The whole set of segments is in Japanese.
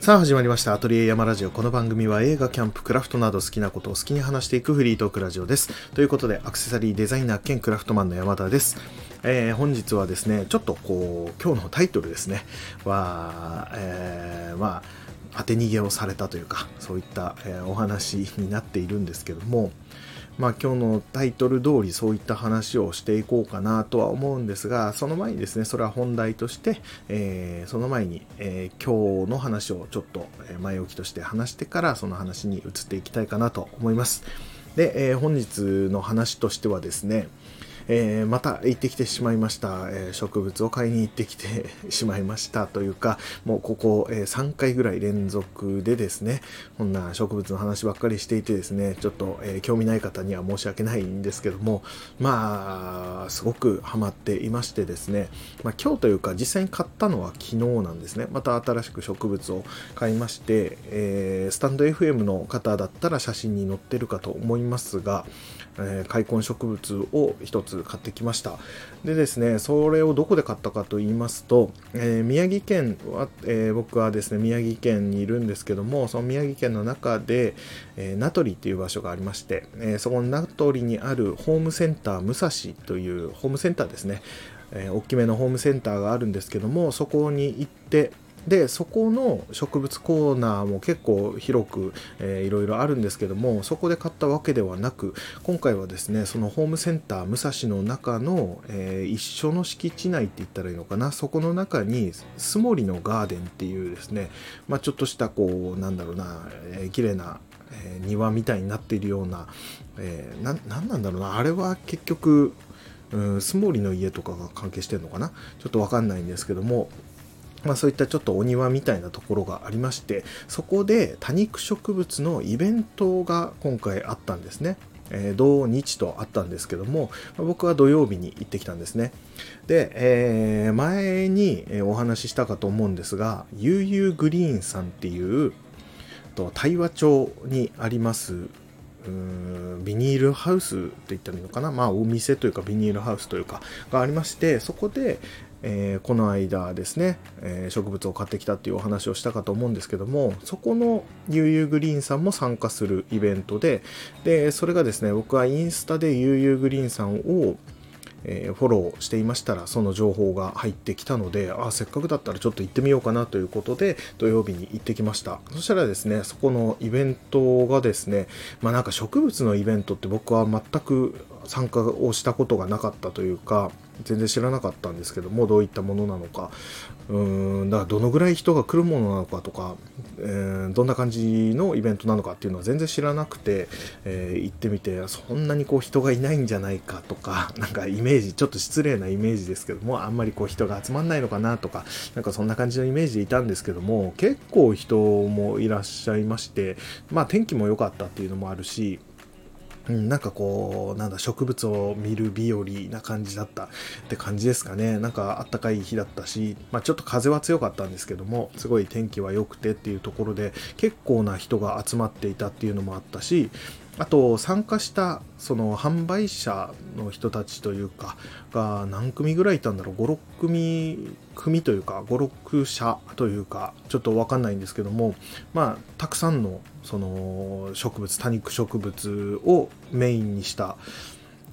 さあ始まりました。アトリエ山ラジオ。この番組は映画、キャンプ、クラフトなど好きなことを好きに話していくフリートークラジオです。ということで、アクセサリーデザイナー兼クラフトマンの山田です。えー、本日はですね、ちょっとこう、今日のタイトルですね、は、えー、まあ、当て逃げをされたというか、そういった、えー、お話になっているんですけども、まあ、今日のタイトル通りそういった話をしていこうかなとは思うんですが、その前にですね、それは本題として、えー、その前に、えー、今日の話をちょっと前置きとして話してから、その話に移っていきたいかなと思います。で、えー、本日の話としてはですね、えー、また行ってきてしまいました、えー、植物を買いに行ってきて しまいましたというか、もうここ、えー、3回ぐらい連続でですね、こんな植物の話ばっかりしていてですね、ちょっと、え興味ない方には申し訳ないんですけども、まあ、すごくハマっていましてですね、まあ、今日というか実際に買ったのは昨日なんですね。また新しく植物を買いまして、えスタンド FM の方だったら写真に載ってるかと思いますが、え開墾植物を一つ買ってきました。でですねそれをどこで買ったかと言いますと、えー、宮城県は、えー、僕はですね宮城県にいるんですけどもその宮城県の中で、え、名取っていう場所がありまして、えそこの名取にあるホームセンター武蔵というホームセンターですね。え、大きめのホームセンターがあるんですけどもそこに行ってでそこの植物コーナーも結構広く、えー、いろいろあるんですけどもそこで買ったわけではなく今回はですねそのホームセンター武蔵の中の、えー、一緒の敷地内って言ったらいいのかな？そこの中にスモリのガーデンっていうですね、まあ、ちょっとしたこうなんだろうな、えー、綺麗な、えー、庭みたいになっているような、えー、ななんなんだろうな？あれは結局うん、スモーリの家とかが関係してるのかな？ちょっとわかんないんですけども、まあ、そういったちょっとお庭みたいなところがありましてそこで多肉植物のイベントが今回あったんですね。えー、土日とあったんですけども、まあ、僕は土曜日に行ってきたんですね。で、えー、前にお話ししたかと思うんですが、悠々グリーンさんっていうと対話町にありますビニールハウスって言ったらいいのかな、まあ、お店というかビニールハウスというかがありましてそこで、えー、この間ですね、えー、植物を買ってきたっていうお話をしたかと思うんですけどもそこの悠々グリーンさんも参加するイベントででそれがですね僕はインスタで悠々グリーンさんをえー、フォローしていましたらその情報が入ってきたのであせっかくだったらちょっと行ってみようかなということで土曜日に行ってきました。そしたらですねそこのイベントがですねまあなんか植物のイベントって僕は全く参加をしたことがなかったというか全然知らなかったんですけどもどういったものなのか。うーんだからどのぐらい人が来るものなのかとか、えー、どんな感じのイベントなのかっていうのは全然知らなくて、えー、行ってみてそんなにこう人がいないんじゃないかとか なんかイメージちょっと失礼なイメージですけどもあんまりこう人が集まんないのかなとかなんかそんな感じのイメージでいたんですけども結構人もいらっしゃいましてまあ天気も良かったっていうのもあるしうん、なんかこう、なんだ、植物を見る日和な感じだったって感じですかね。なんかあったかい日だったし、まあちょっと風は強かったんですけども、すごい天気は良くてっていうところで、結構な人が集まっていたっていうのもあったし、あと参加したその販売者の人たちというかが何組ぐらいいたんだろう？56組組というか56社というかちょっと分かんないんですけどもまあたくさんのその植物多肉植物をメインにした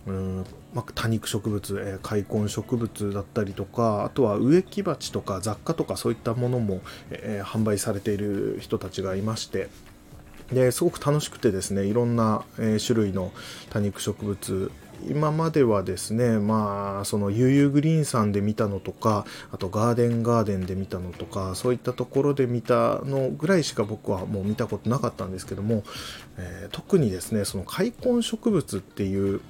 うんまあ、多肉植物、え、開墾植物だったりとかあとは植木鉢とか雑貨とかそういったものも、えー、販売されている人たちがいましてですごく楽しくてですねいろんな、えー、種類の多肉植物。今まではですねまあその悠々グリーンさんで見たのとかあとガーデンガーデンで見たのとかそういったところで見たのぐらいしか僕はもう見たことなかったんですけども、えー、特にですねその開墾植物っていう、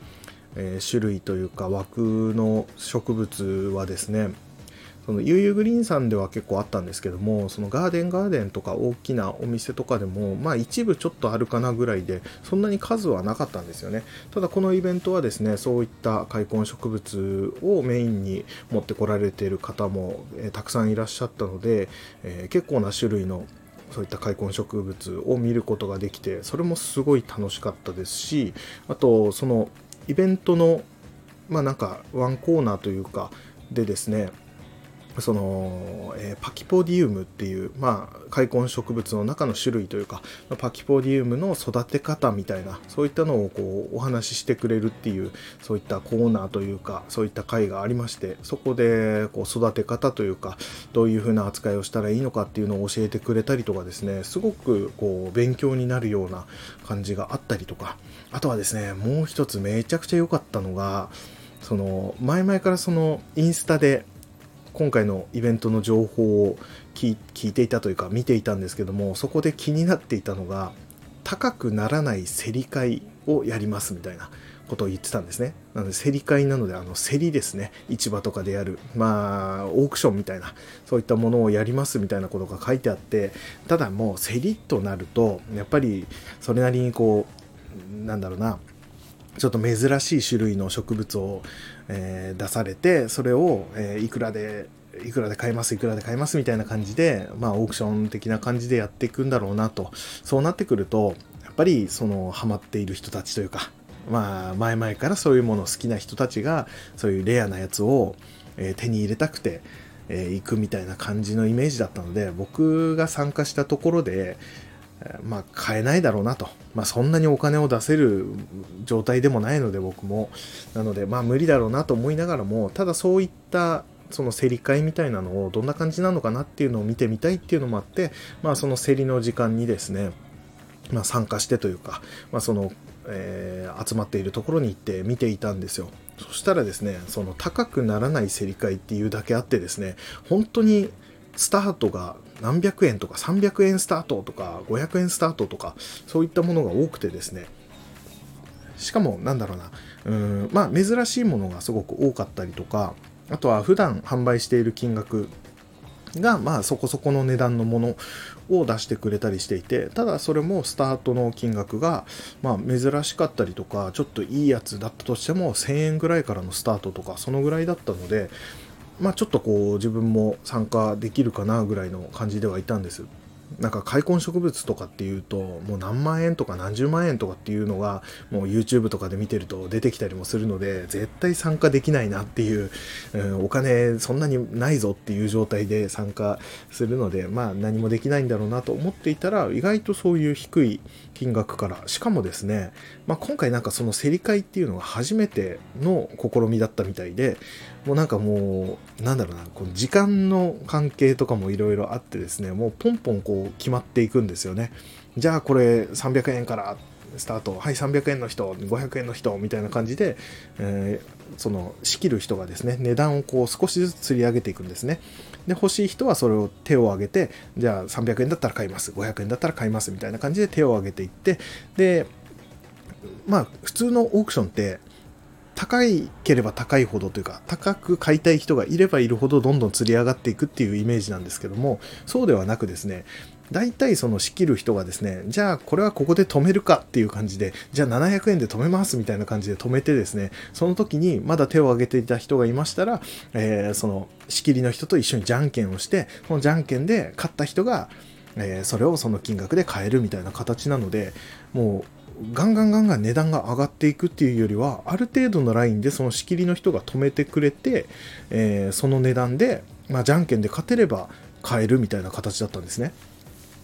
えー、種類というか枠の植物はですねその悠々グリーンさんでは結構あったんですけどもそのガーデンガーデンとか大きなお店とかでもまあ一部ちょっとあるかなぐらいでそんなに数はなかったんですよね。ただこのイベントはですねそういった開墾植物をメインに持ってこられている方も、え、たくさんいらっしゃったので、えー、結構な種類のそういった開墾植物を見ることができてそれもすごい楽しかったですしあとそのイベントのまあなんかワンコーナーというかでですねその、えー、パキポディウムっていう、まあ、開墾植物の中の種類というか、パキポディウムの育て方みたいな、そういったのをこうお話ししてくれるっていう、そういったコーナーというか、そういった会がありまして、そこでこう育て方というか、どういうふうな扱いをしたらいいのかっていうのを教えてくれたりとかですね、すごくこう勉強になるような感じがあったりとか、あとはですね、もう一つめちゃくちゃ良かったのが、その前々からそのインスタで今回のイベントの情報を聞いていたというか見ていたんですけどもそこで気になっていたのが高くならない競り会をやりますみたいなことを言ってたんですね。なので競り会なのであの競りですね市場とかでやるまあオークションみたいなそういったものをやりますみたいなことが書いてあってただもう競りとなるとやっぱりそれなりにこうなんだろうなちょっと珍しい種類の植物を、えー、出されてそれを、えー、いくらでいくらで買えますいくらで買えますみたいな感じでまあオークション的な感じでやっていくんだろうなと。そうなってくるとやっぱりそのハマっている人たちというかまあ前々からそういうもの好きな人たちがそういうレアなやつを、えー、手に入れたくて、えー、行くみたいな感じのイメージだったので僕が参加したところでまあ、買えないだろうなと。まあ、そんなにお金を出せる状態でもないので、僕も。なので、まあ、無理だろうなと思いながらも、ただそういった、その競り会みたいなのをどんな感じなのかなっていうのを見てみたいっていうのもあって、まあ、その競りの時間にですね、まあ、参加してというか、まあ、その、えー、集まっているところに行って見ていたんですよ。そしたらですね、その高くならない競り会っていうだけあってですね、本当にスタートが何百円とか300円スタートとか500円スタートとかそういったものが多くてですね。しかもなんだろうな。うんまあ珍しいものがすごく多かったりとかあとは普段販売している金額がまあそこそこの値段のものを出してくれたりしていてただそれもスタートの金額がまあ珍しかったりとかちょっといいやつだったとしても1000円ぐらいからのスタートとかそのぐらいだったのでまあ、ちょっとこう自分も参加できるかなぐらいの感じではいたんです。なんか開墾植物とかっていうともう何万円とか何十万円とかっていうのがもう YouTube とかで見てると出てきたりもするので絶対参加できないなっていう、うん、お金そんなにないぞっていう状態で参加するのでまあ何もできないんだろうなと思っていたら意外とそういう低い金額から。しかもですね、まあ、今回なんかその競り会っていうのが初めての試みだったみたいでもうなんかもうなんだろうなこの時間の関係とかもいろいろあってですねもうポンポンこう決まっていくんですよね。じゃあこれ300円からスタート。はい300円の人500円の人みたいな感じで、えー、その仕切る人がですね値段をこう少しずつ釣り上げていくんですね。で欲しい人はそれを手を挙げてじゃあ300円だったら買います。500円だったら買いますみたいな感じで手を挙げていってでまあ普通のオークションって高いければ高いほどというか高く買いたい人がいればいるほどどんどん釣り上がっていくっていうイメージなんですけどもそうではなくですね大体その仕切る人がですね、じゃあこれはここで止めるかっていう感じで、じゃあ700円で止めますみたいな感じで止めてですね、その時にまだ手を挙げていた人がいましたら、えー、その仕切りの人と一緒にじゃんけんをして、そのじゃんけんで勝った人が、えー、それをその金額で買えるみたいな形なので、もうガンガンガンガン値段が上がっていくっていうよりは、ある程度のラインでその仕切りの人が止めてくれて、えー、その値段で、まあ、じゃんけんで勝てれば買えるみたいな形だったんですね。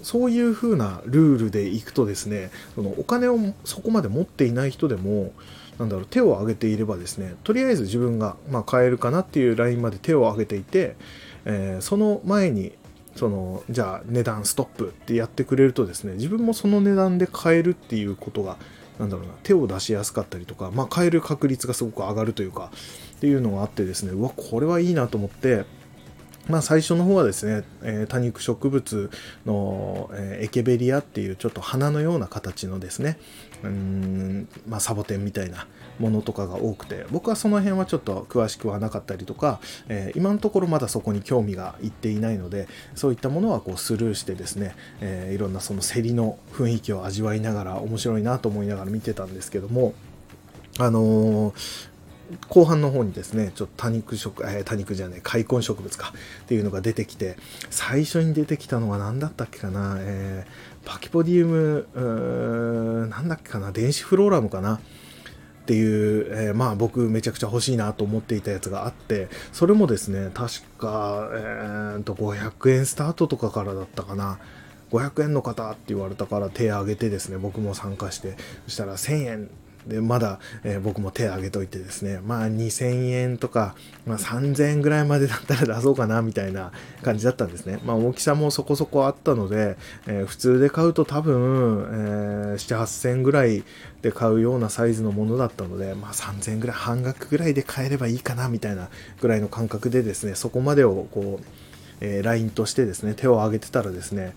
そういう風なルールでいくとですねそのお金をそこまで持っていない人でもなんだろう手を挙げていればですねとりあえず自分が、まあ、買えるかなっていうラインまで手を挙げていて、えー、その前にそのじゃあ値段ストップってやってくれるとですね自分もその値段で買えるっていうことがなんだろうな手を出しやすかったりとか、まあ、買える確率がすごく上がるというかっていうのがあってですねうわこれはいいなと思ってまあ、最初の方はですね、えー、多肉植物の、えー、エケベリアっていうちょっと花のような形のですね、うん、まあ、サボテンみたいなものとかが多くて、僕はその辺はちょっと詳しくはなかったりとか、えー、今のところまだそこに興味がいっていないので、そういったものはこうスルーしてですね、えいろんなその競りの雰囲気を味わいながら面白いなと思いながら見てたんですけども、あのー、後半の方にですね、ちょっと多肉植、えー、多肉じゃねえ、開墾植物かっていうのが出てきて、最初に出てきたのは何だったっけかな、えー、パキポディウム、うなんだっけかな、電子フローラムかな。っていう、えーまあ僕めちゃくちゃ欲しいなと思っていたやつがあって、それもですね、確か、えーと、500円スタートとかからだったかな。500円の方って言われたから手を挙げてですね、僕も参加して、そしたら1000円で、まだ、えー僕も手挙げといてですね、まあ2000円とか、まあ3000円ぐらいまでだったら出そうかなみたいな感じだったんですね。まあ大きさもそこそこあったので、えー普通で買うと多分、えー7、8000円ぐらいで買うようなサイズのものだったので、まあ3000円ぐらい、半額ぐらいで買えればいいかなみたいなぐらいの感覚でですね、そこまでをこう、えー、LINE としてですね、手を挙げてたらですね、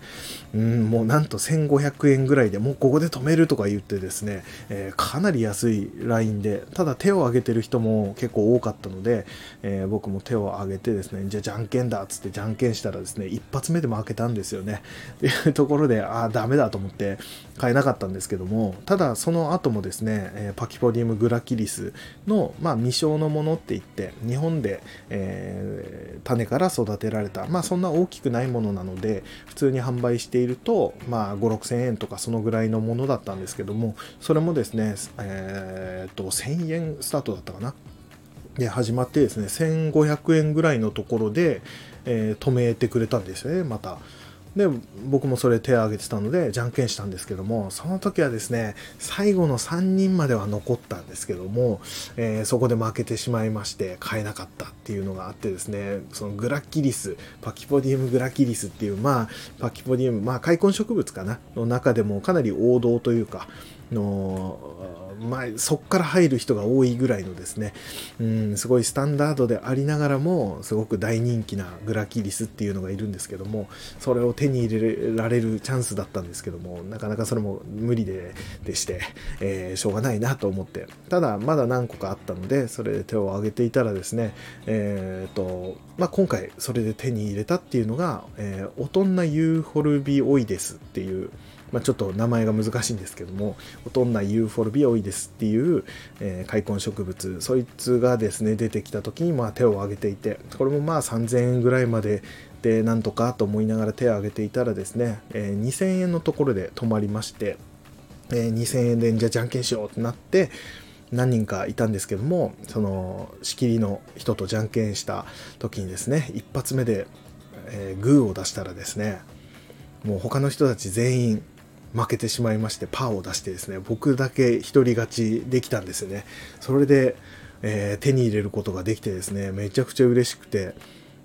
うん、もうなんと1500円ぐらいでもうここで止めるとか言ってですね、えーかなり安い LINE で、ただ手を挙げてる人も結構多かったので、えー僕も手を挙げてですね、じゃあじゃんけんだっつってじゃんけんしたらですね、一発目で負けたんですよね。っていうところで、ああ、ダメだと思って買えなかったんですけども、ただその後もですね、えパキポディウムグラキリスの、まあ、未生のものって言って、日本で、え種から育てられた、まあまそんな大きくないものなので、普通に販売していると、まあ、5 6 0 0 0円とかそのぐらいのものだったんですけども、それもですね、えーっと、1000円スタートだったかな？で、始まってですね、1500円ぐらいのところで、えー止めてくれたんですよね、また。で僕もそれ手を挙げてたのでじゃんけんしたんですけどもその時はですね最後の3人までは残ったんですけども、えーそこで負けてしまいまして買えなかったっていうのがあってですねそのグラキリスパキポディウムグラキリスっていうまあパキポディウムまあ開墾植物かなの中でもかなり王道というかのまあ、そこから入る人が多いぐらいのですね、うん、すごいスタンダードでありながらも、すごく大人気なグラキリスっていうのがいるんですけども、それを手に入れられるチャンスだったんですけども、なかなかそれも無理ででして、えーしょうがないなと思って、ただ、まだ何個かあったので、それで手を挙げていたらですね、えーと、まあ、今回それで手に入れたっていうのが、えーオトンナユーフォルビオイデスっていう、まあ、ちょっと名前が難しいんですけども、オトンナユーフォルビオイデスっていう、えー開墾植物、そいつがですね、出てきた時にまあ手を挙げていて、これもまあ3000円ぐらいまででなんとかと思いながら手を挙げていたらですね、えー2000円のところで止まりまして、えー2000円でじゃあじゃんけんしようってなって、何人かいたんですけども、その仕切りの人とじゃんけんした時にですね、一発目で、えーグーを出したらですね、もう他の人たち全員負けてしまいましてパーを出してですね僕だけ一人勝ちできたんですよねそれで、えー手に入れることができてですねめちゃくちゃ嬉しくて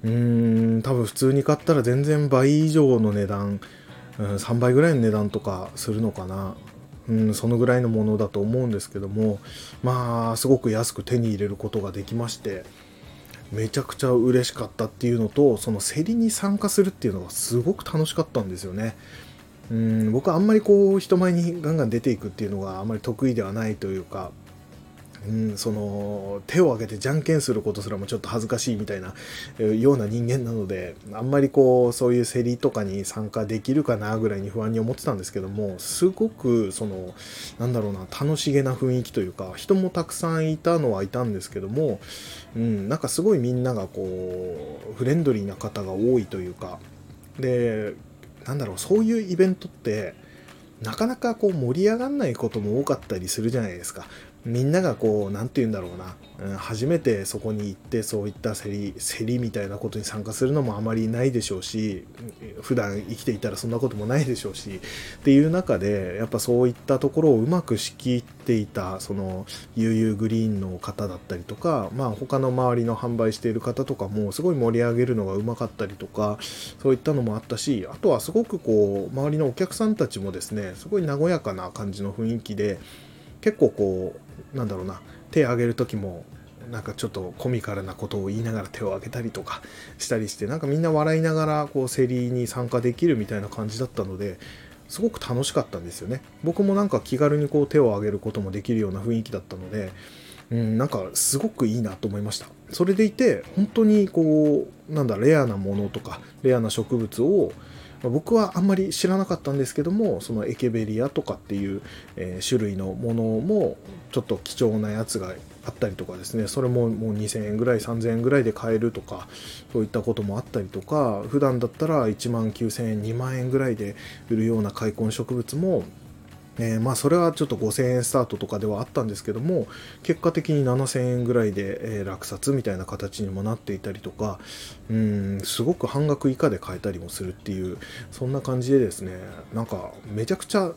うーん多分普通に買ったら全然倍以上の値段、うん、3倍ぐらいの値段とかするのかなうん、そのぐらいのものだと思うんですけどもまあすごく安く手に入れることができましてめちゃくちゃ嬉しかったっていうのとその競りに参加するっていうのがすごく楽しかったんですよね。うん僕はあんまりこう人前にガンガン出ていくっていうのがあんまり得意ではないというか、うん、その手を挙げてじゃんけんすることすらもちょっと恥ずかしいみたいなような人間なのであんまりこうそういう競りとかに参加できるかなぐらいに不安に思ってたんですけどもすごくそのなんだろうな楽しげな雰囲気というか人もたくさんいたのはいたんですけども、うん、なんかすごいみんながこうフレンドリーな方が多いというかでなんだろうそういうイベントってなかなかこう盛り上がんないことも多かったりするじゃないですか。みんながこう、なんて言うんだろうな、うん初めてそこに行ってそういった競り、競りみたいなことに参加するのもあまりないでしょうし、普段生きていたらそんなこともないでしょうし、っていう中で、やっぱそういったところをうまく仕切っていた、その、悠々グリーンの方だったりとか、まあ他の周りの販売している方とかもすごい盛り上げるのがうまかったりとか、そういったのもあったし、あとはすごくこう、周りのお客さんたちもですね、すごい和やかな感じの雰囲気で、結構こう、なんだろうな、手を挙げる時も、なんかちょっとコミカルなことを言いながら手を挙げたりとかしたりして、なんかみんな笑いながら、こう、競りに参加できるみたいな感じだったので、すごく楽しかったんですよね。僕もなんか気軽にこう手を挙げることもできるような雰囲気だったので、うん、なんかすごくいいなと思いました。それでいて、本当にこう、なんだ、レアなものとか、レアな植物を、僕はあんまり知らなかったんですけども、そのエケベリアとかっていう、えー種類のものも、ちょっと貴重なやつがあったりとかですね、それももう2000円ぐらい、3000円ぐらいで買えるとか、そういったこともあったりとか、普段だったら1万9000円、2万円ぐらいで売るような開墾植物も、えー、まあそれはちょっと5000円スタートとかではあったんですけども結果的に7000円ぐらいで、えー、落札みたいな形にもなっていたりとかうんすごく半額以下で買えたりもするっていうそんな感じでですねなんかめちゃくちゃ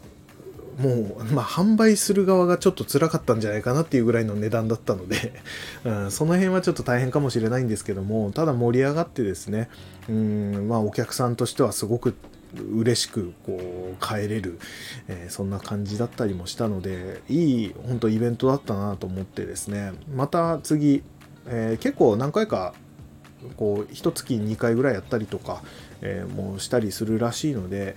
もう、まあ、販売する側がちょっと辛かったんじゃないかなっていうぐらいの値段だったので うん、その辺はちょっと大変かもしれないんですけども、ただ盛り上がってですね、うん、まあ、お客さんとしてはすごく嬉しくこう帰れる、えー、そんな感じだったりもしたのでいい本当イベントだったなと思ってですね。また次、えー、結構何回かこう一月に2回ぐらいやったりとか、えー、もうしたりするらしいので、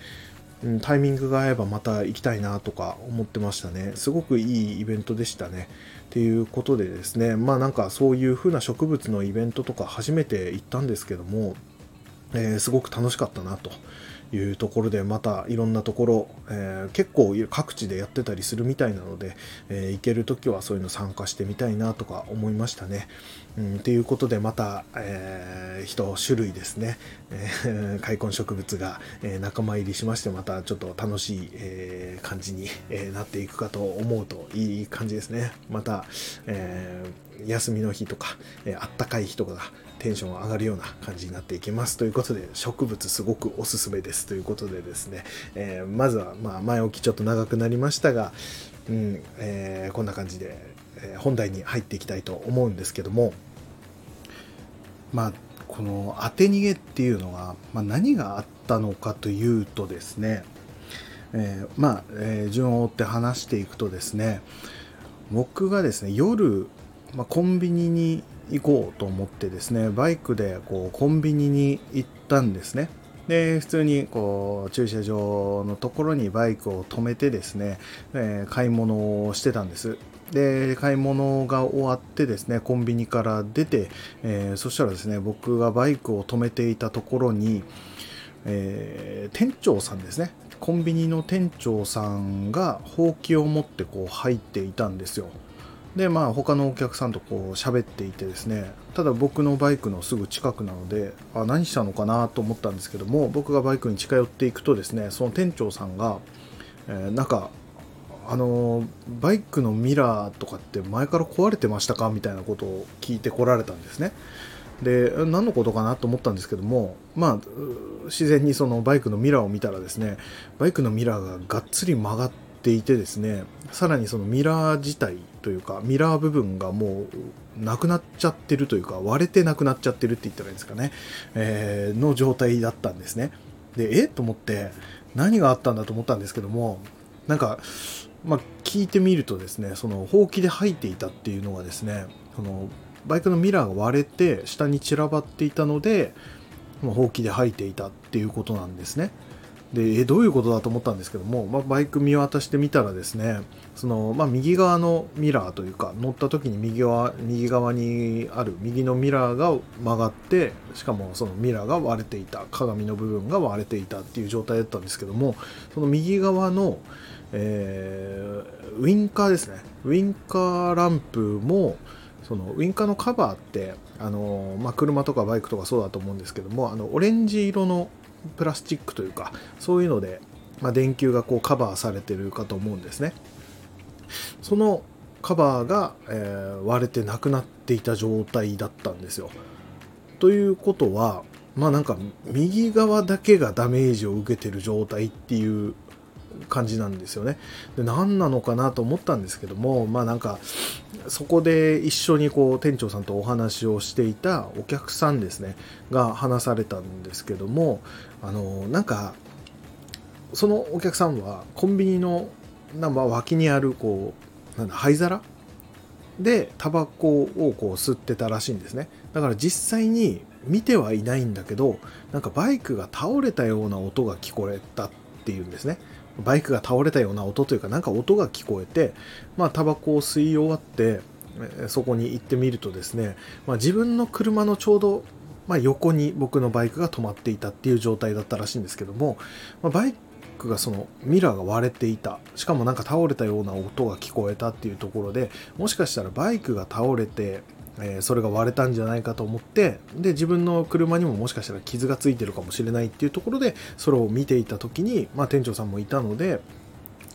うん、タイミングが合えばまた行きたいなとか思ってましたね。すごくいいイベントでしたね。っていうことでですね。まあなんかそういう風な植物のイベントとか初めて行ったんですけども、えー、すごく楽しかったなというところでまたいろんなところ、えー、結構各地でやってたりするみたいなので、えー、行ける時はそういうの参加してみたいなとか思いましたね。うん、ということでまた、えー、一種類ですね、えー、開墾植物が、えー、仲間入りしましてまたちょっと楽しい、えー、感じに、えー、なっていくかと思うといい感じですね。また、えー、休みの日とか、えー、あったかい日とかがテンション上がるような感じになっていきます。ということで、植物すごくおすすめです。ということでですね、えー、まずは、まあ、前置きちょっと長くなりましたが、うん、えー、こんな感じで、本題に入っていきたいと思うんですけども、まあ、この当て逃げっていうのが、まあ、何があったのかというとですね、えー、まあ、えー、順を追って話していくとですね僕がですね夜、まあ、コンビニに行こうと思ってですねバイクでこうコンビニに行ったんですね。で普通にこう駐車場のところにバイクを止めてですね、え、買い物をしてたんです。で買い物が終わってですねコンビニから出て、えー、そしたらですね僕がバイクを止めていたところに、えー、店長さんですね。コンビニの店長さんがほうきを持ってこう入っていたんですよ。でまあ他のお客さんとこう喋っていてですねただ僕のバイクのすぐ近くなのであ何したのかなと思ったんですけども僕がバイクに近寄っていくとですねその店長さんが、えー、なんかあのバイクのミラーとかって前から壊れてましたか？みたいなことを聞いてこられたんですね。で何のことかなと思ったんですけどもまあ自然にそのバイクのミラーを見たらですねバイクのミラーががっつり曲がっていてですねさらにそのミラー自体というかミラー部分がもうなくなっちゃってるというか割れてなくなっちゃってるって言ったらいいんですかね、えー、の状態だったんですね。でえ？と思って何があったんだと思ったんですけどもなんかまあ、聞いてみるとですねそのほうきで吐いていたっていうのがですねそのバイクのミラーが割れて下に散らばっていたのでほうきで吐いていたっていうことなんですね。でえどういうことだと思ったんですけども、まあ、バイク見渡してみたらですねその、まあ、右側のミラーというか乗った時に右側右側にある右のミラーが曲がってしかもそのミラーが割れていた鏡の部分が割れていたっていう状態だったんですけどもその右側の、えー、ウインカーですね。ウインカーランプもそのウインカーのカバーってあの、まあ、車とかバイクとかそうだと思うんですけどもあのオレンジ色のプラスチックというかそういうので、まあ、電球がこうカバーされてるかと思うんですねそのカバーが、えー、割れてなくなっていた状態だったんですよということはまあなんか右側だけがダメージを受けてる状態っていう感じなんですよね。で何なのかなと思ったんですけどもまあなんかそこで一緒にこう店長さんとお話をしていたお客さんですねが話されたんですけどもあのなんかそのお客さんはコンビニのなんか脇にあるこうなんだ灰皿でタバコをこう吸ってたらしいんですね。だから実際に見てはいないんだけどなんかバイクが倒れたような音が聞こえたっていうんですね。バイクが倒れたような音というかなんか音が聞こえてまあタバコを吸い終わってそこに行ってみるとですね、まあ、自分の車のちょうど、まあ、横に僕のバイクが止まっていたっていう状態だったらしいんですけども、まあ、バイクがそのミラーが割れていた。しかもなんか倒れたような音が聞こえたっていうところでもしかしたらバイクが倒れてえ、それが割れたんじゃないかと思ってで自分の車にももしかしたら傷がついてるかもしれないっていうところでそれを見ていた時に、まあ、店長さんもいたので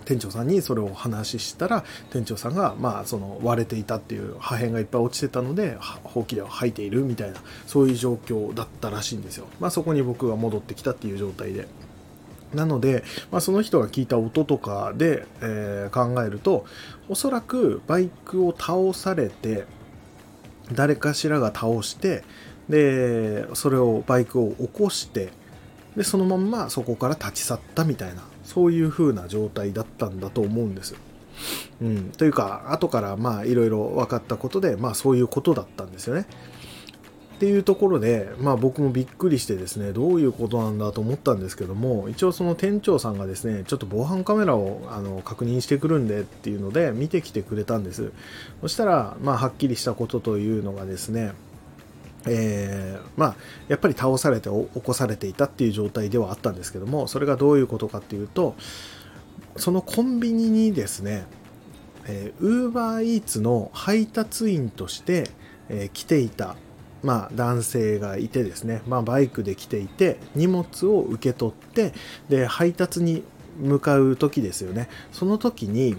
店長さんにそれを話したら店長さんがまあその割れていたっていう破片がいっぱい落ちてたのでほうきでは吐いているみたいなそういう状況だったらしいんですよ。まあそこに僕が戻ってきたっていう状態で。なので、まあ、その人が聞いた音とかで、えー、考えるとおそらくバイクを倒されて誰かしらが倒してでそれをバイクを起こしてでそのまんまそこから立ち去ったみたいなそういう風な状態だったんだと思うんですよ。うん、というか後からまあいろいろ分かったことでまあそういうことだったんですよね。っていうところで、まあ僕もびっくりしてですね、どういうことなんだと思ったんですけども、一応その店長さんがですね、ちょっと防犯カメラをあの確認してくるんでっていうので見てきてくれたんです。そしたら、まあはっきりしたことというのがですね、えー、まあ、やっぱり倒されて起こされていたっていう状態ではあったんですけども、それがどういうことかっていうと、そのコンビニにですね、えー、UberEats の配達員として、えー、来ていた、まあ、男性がいてですね、まあ、バイクで来ていて、荷物を受け取って、で、配達に向かう時ですよね。その時に、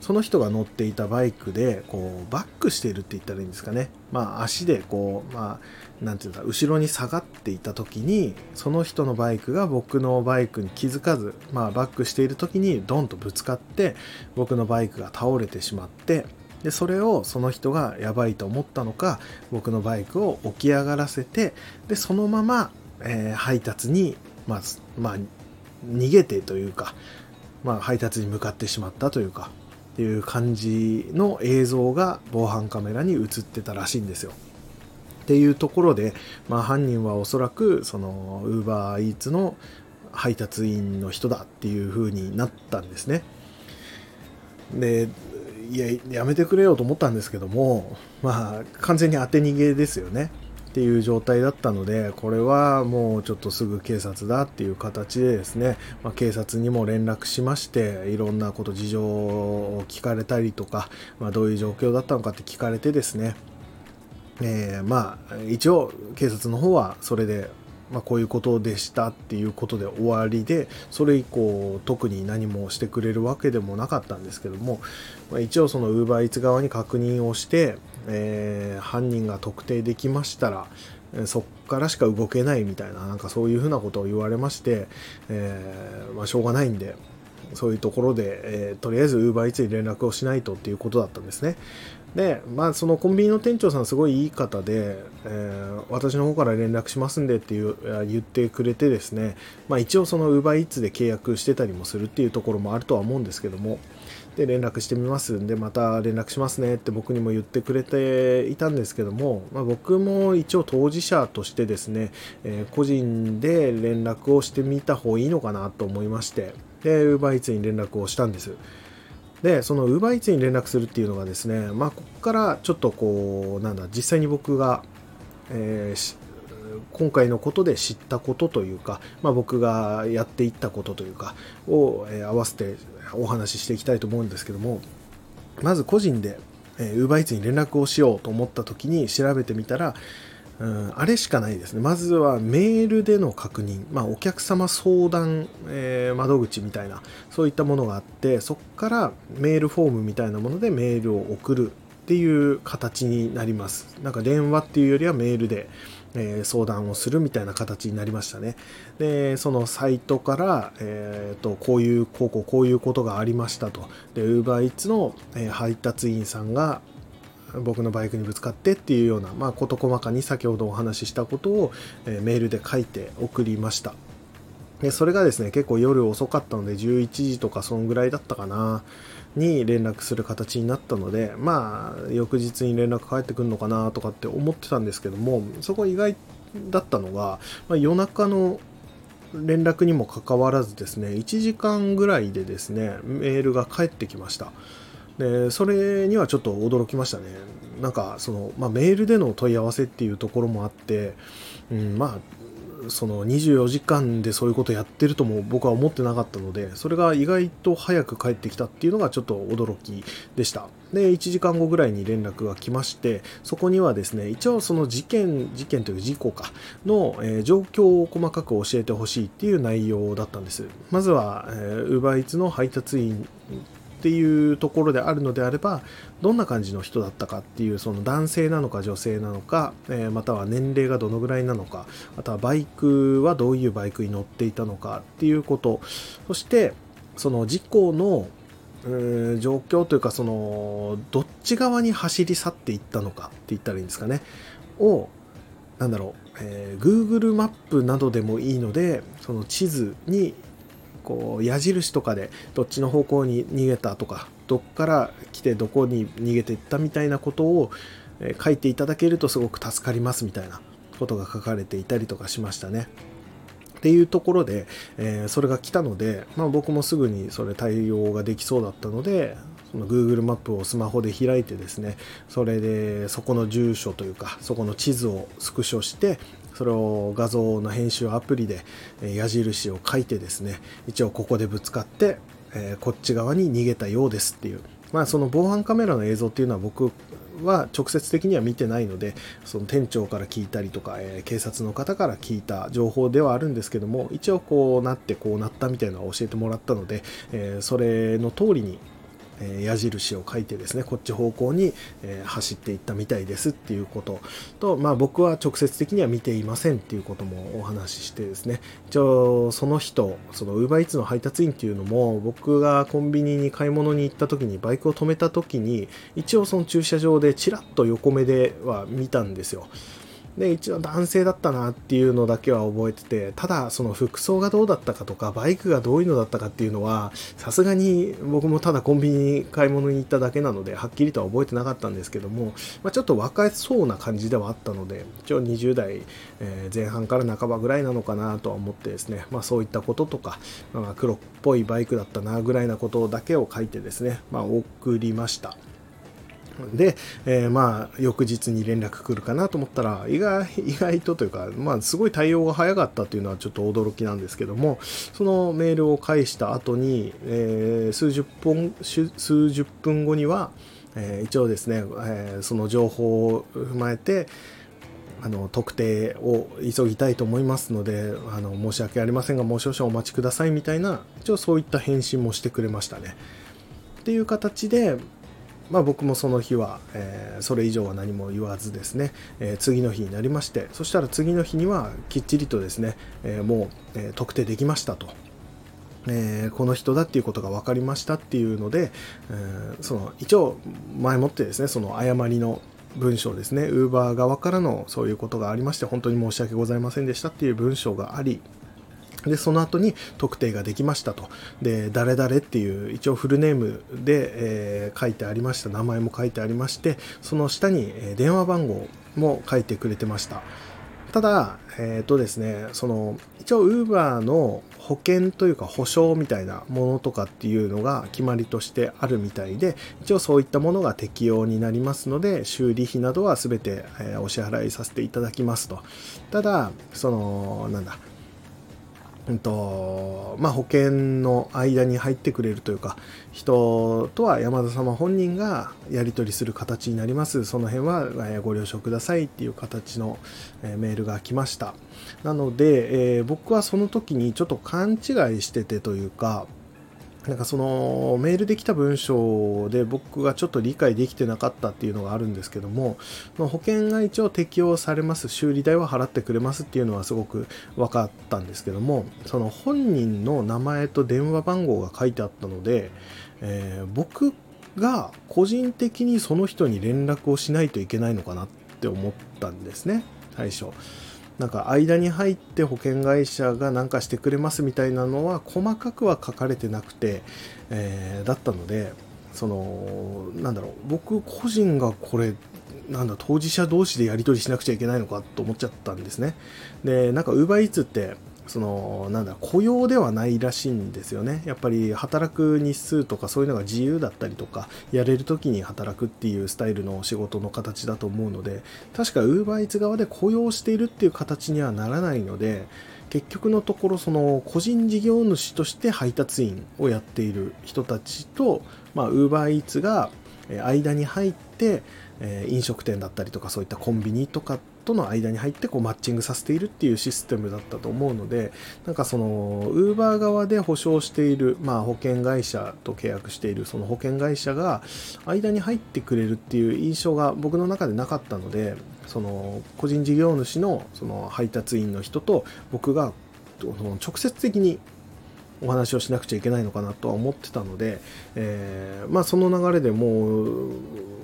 その人が乗っていたバイクでこうバックしているって言ったらいいんですかね、まあ、足でこう、まあ、なんていうんだ後ろに下がっていた時にその人のバイクが僕のバイクに気づかず、まあ、バックしている時にドンとぶつかって僕のバイクが倒れてしまってでそれをその人がやばいと思ったのか僕のバイクを起き上がらせてでそのまま、えー、配達に、まあまあ、逃げてというか、まあ、配達に向かってしまったというかっていう感じの映像が防犯カメラに映ってたらしいんですよ。っていうところで、まあ、犯人はおそらくその UberEats の配達員の人だっていう風になったんですね。でいややめてくれよと思ったんですけどもまあ完全に当て逃げですよね。っていう状態だったので、これはもうちょっとすぐ警察だっていう形でですね、まあ、警察にも連絡しまして、いろんなこと事情を聞かれたりとか、まあ、どういう状況だったのかって聞かれてですね、えー、まあ一応警察の方はそれでまあ、こういうことでしたっていうことで終わりでそれ以降特に何もしてくれるわけでもなかったんですけども、まあ、一応その UberEats 側に確認をして、えー、犯人が特定できましたらそっからしか動けないみたいななんかそういうふうなことを言われまして、えー、まあ、しょうがないんでそういうところで、えー、とりあえず UberEats に連絡をしないとっていうことだったんですね。で、まあ、そのコンビニの店長さんすごいいい方で、えー、私の方から連絡しますんでっていう言ってくれてですね、まあ、一応その UberEats で契約してたりもするっていうところもあるとは思うんですけども、で、連絡してみますんで、また連絡しますねって僕にも言ってくれていたんですけども、まあ、僕も一応当事者としてですね、えー、個人で連絡をしてみた方がいいのかなと思いまして、で、UberEats に連絡をしたんです。で、その UberEats に連絡するっていうのがですね、まあ、ここからちょっとこう、なんだ、実際に僕が、えー、今回のことで知ったことというか、まあ、僕がやっていったことというかを、え、合わせてお話ししていきたいと思うんですけどもまず個人でえ UberEats に連絡をしようと思った時に調べてみたらうん、あれしかないですね。まずはメールでの確認、まあ、お客様相談、えー、窓口みたいな、そういったものがあって、そこからメールフォームみたいなものでメールを送るっていう形になります。なんか電話っていうよりはメールで、えー、相談をするみたいな形になりましたね。で、そのサイトから、えーと、こういう、こうこうこういうことがありましたと。で、UberEats の、えー、配達員さんが、僕のバイクにぶつかってっていうような、まあ、事細かに先ほどお話ししたことを、えメールで書いて送りました。で、それがですね、結構夜遅かったので、11時とかそんぐらいだったかな、に連絡する形になったので、まあ、翌日に連絡返ってくるのかなとかって思ってたんですけども、そこ意外だったのが、まあ、夜中の連絡にもかかわらずですね、1時間ぐらいでですね、メールが返ってきました。でそれにはちょっと驚きましたねなんかその、まあ、メールでの問い合わせっていうところもあって、うん、まあその24時間でそういうことやってるとも僕は思ってなかったのでそれが意外と早く帰ってきたっていうのがちょっと驚きでした。で1時間後ぐらいに連絡が来ましてそこにはですね一応その事件事件という事故かの、えー、状況を細かく教えてほしいっていう内容だったんです。まずは、えー、UberEats の配達員っていうところであるのであればどんな感じの人だったかっていうその男性なのか女性なのか、えー、または年齢がどのぐらいなのかあとはバイクはどういうバイクに乗っていたのかっていうこと。そしてその事故の状況というかそのどっち側に走り去っていったのかって言ったらいいんですかね。をなんだろう、えー、Google マップなどでもいいのでその地図にこう矢印とかでどっちの方向に逃げたとかどっから来てどこに逃げていったみたいなことを書いていただけるとすごく助かりますみたいなことが書かれていたりとかしましたね。っていうところで、えー、それが来たので、まあ、僕もすぐにそれ対応ができそうだったのでその Google マップをスマホで開いてですねそれでそこの住所というかそこの地図をスクショしてそれを画像の編集アプリで矢印を書いてですね一応ここでぶつかって、えこっち側に逃げたようですっていう。まあその防犯カメラの映像っていうのは僕は直接的には見てないのでその店長から聞いたりとか、え警察の方から聞いた情報ではあるんですけども一応こうなってこうなったみたいなのを教えてもらったので、えそれの通りにえ矢印を書いてですねこっち方向に、え走っていったみたいですっていうことと、まあ、僕は直接的には見ていませんっていうこともお話ししてですね。一応その人その UberEats の配達員っていうのも僕がコンビニに買い物に行った時にバイクを止めた時に一応その駐車場でちらっと横目では見たんですよ。で一応男性だったなっていうのだけは覚えててただその服装がどうだったかとかバイクがどういうのだったかっていうのはさすがに僕もただコンビニに買い物に行っただけなのではっきりとは覚えてなかったんですけども、まあ、ちょっと若そうな感じではあったので一応20代、前半から半ばぐらいなのかなとは思ってですね、まあ、そういったこととか、まあ、黒っぽいバイクだったなぐらいなことだけを書いてですね、まあ、送りました。で、えー、まあ翌日に連絡来るかなと思ったら意外意外とというか、まあ、すごい対応が早かったというのはちょっと驚きなんですけどもそのメールを返した後に、えー、数十分数十分後には、えー、一応ですね、えその情報を踏まえてあの特定を急ぎたいと思いますのであの申し訳ありませんがもう少々お待ちくださいみたいな一応そういった返信もしてくれましたね。っていう形で、まあ、僕もその日は、えー、それ以上は何も言わずですね、えー、次の日になりましてそしたら次の日にはきっちりとですね、えー、もう、え特定できましたと。えこの人だっていうことが分かりましたっていうので、えその一応前もってですねその誤りの文章ですね Uber 側からのそういうことがありまして本当に申し訳ございませんでしたっていう文章がありで、その後に特定ができましたと。で、誰々っていう一応フルネームで、えー、書いてありました。名前も書いてありまして、その下に、え電話番号も書いてくれてました。ただ、えっ、ー、とですね、その、一応 Uber の保険というか保証みたいなものとかっていうのが決まりとしてあるみたいで、一応そういったものが適用になりますので、修理費などは全て、えお支払いさせていただきますと。ただ、その、なんだ、うんとまあ、保険の間に入ってくれるというか人とは山田様本人がやり取りする形になります。その辺はご了承くださいっていう形のメールが来ました。なので、えー、僕はその時にちょっと勘違いしててというかなんかそのメールできた文章で僕がちょっと理解できてなかったっていうのがあるんですけども、保険が一応適用されます、修理代は払ってくれますっていうのはすごく分かったんですけども、その本人の名前と電話番号が書いてあったので、えー、僕が個人的にその人に連絡をしないといけないのかなって思ったんですね、最初。なんか間に入って保険会社が何かしてくれますみたいなのは細かくは書かれてなくて、えー、だったのでそのなんだろう僕個人がこれなんだ当事者同士でやり取りしなくちゃいけないのかと思っちゃったんですね。でなんか UberEats ってそのなんだ雇用ではないらしいんですよね。やっぱり働く日数とかそういうのが自由だったりとかやれる時に働くっていうスタイルの仕事の形だと思うので確か UberEats 側で雇用しているっていう形にはならないので結局のところその個人事業主として配達員をやっている人たちと、まあ、UberEats が間に入って飲食店だったりとかそういったコンビニとかとの間に入ってこうマッチングさせているっていうシステムだったと思うのでなんかそのウーバー側で保証している、まあ、保険会社と契約しているその保険会社が間に入ってくれるっていう印象が僕の中でなかったのでその個人事業主のその配達員の人と僕が直接的にお話をしなくちゃいけないのかなとは思ってたので、えー、まあ、その流れでもう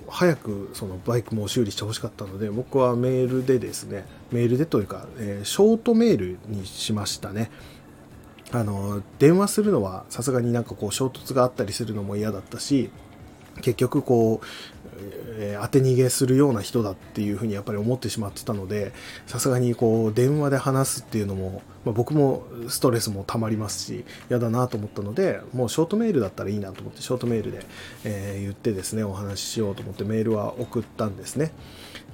早くそのバイクも修理してほしかったので僕はメールでですねメールでというか、えー、ショートメールにしましたね。あの電話するのはさすがになんかこう衝突があったりするのも嫌だったし結局こう、えー、当て逃げするような人だっていうふうにやっぱり思ってしまってたのでさすがにこう電話で話すっていうのも、まあ、僕もストレスもたまりますし嫌だなと思ったのでもうショートメールだったらいいなと思ってショートメールで、えー、言ってですねお話ししようと思ってメールは送ったんですね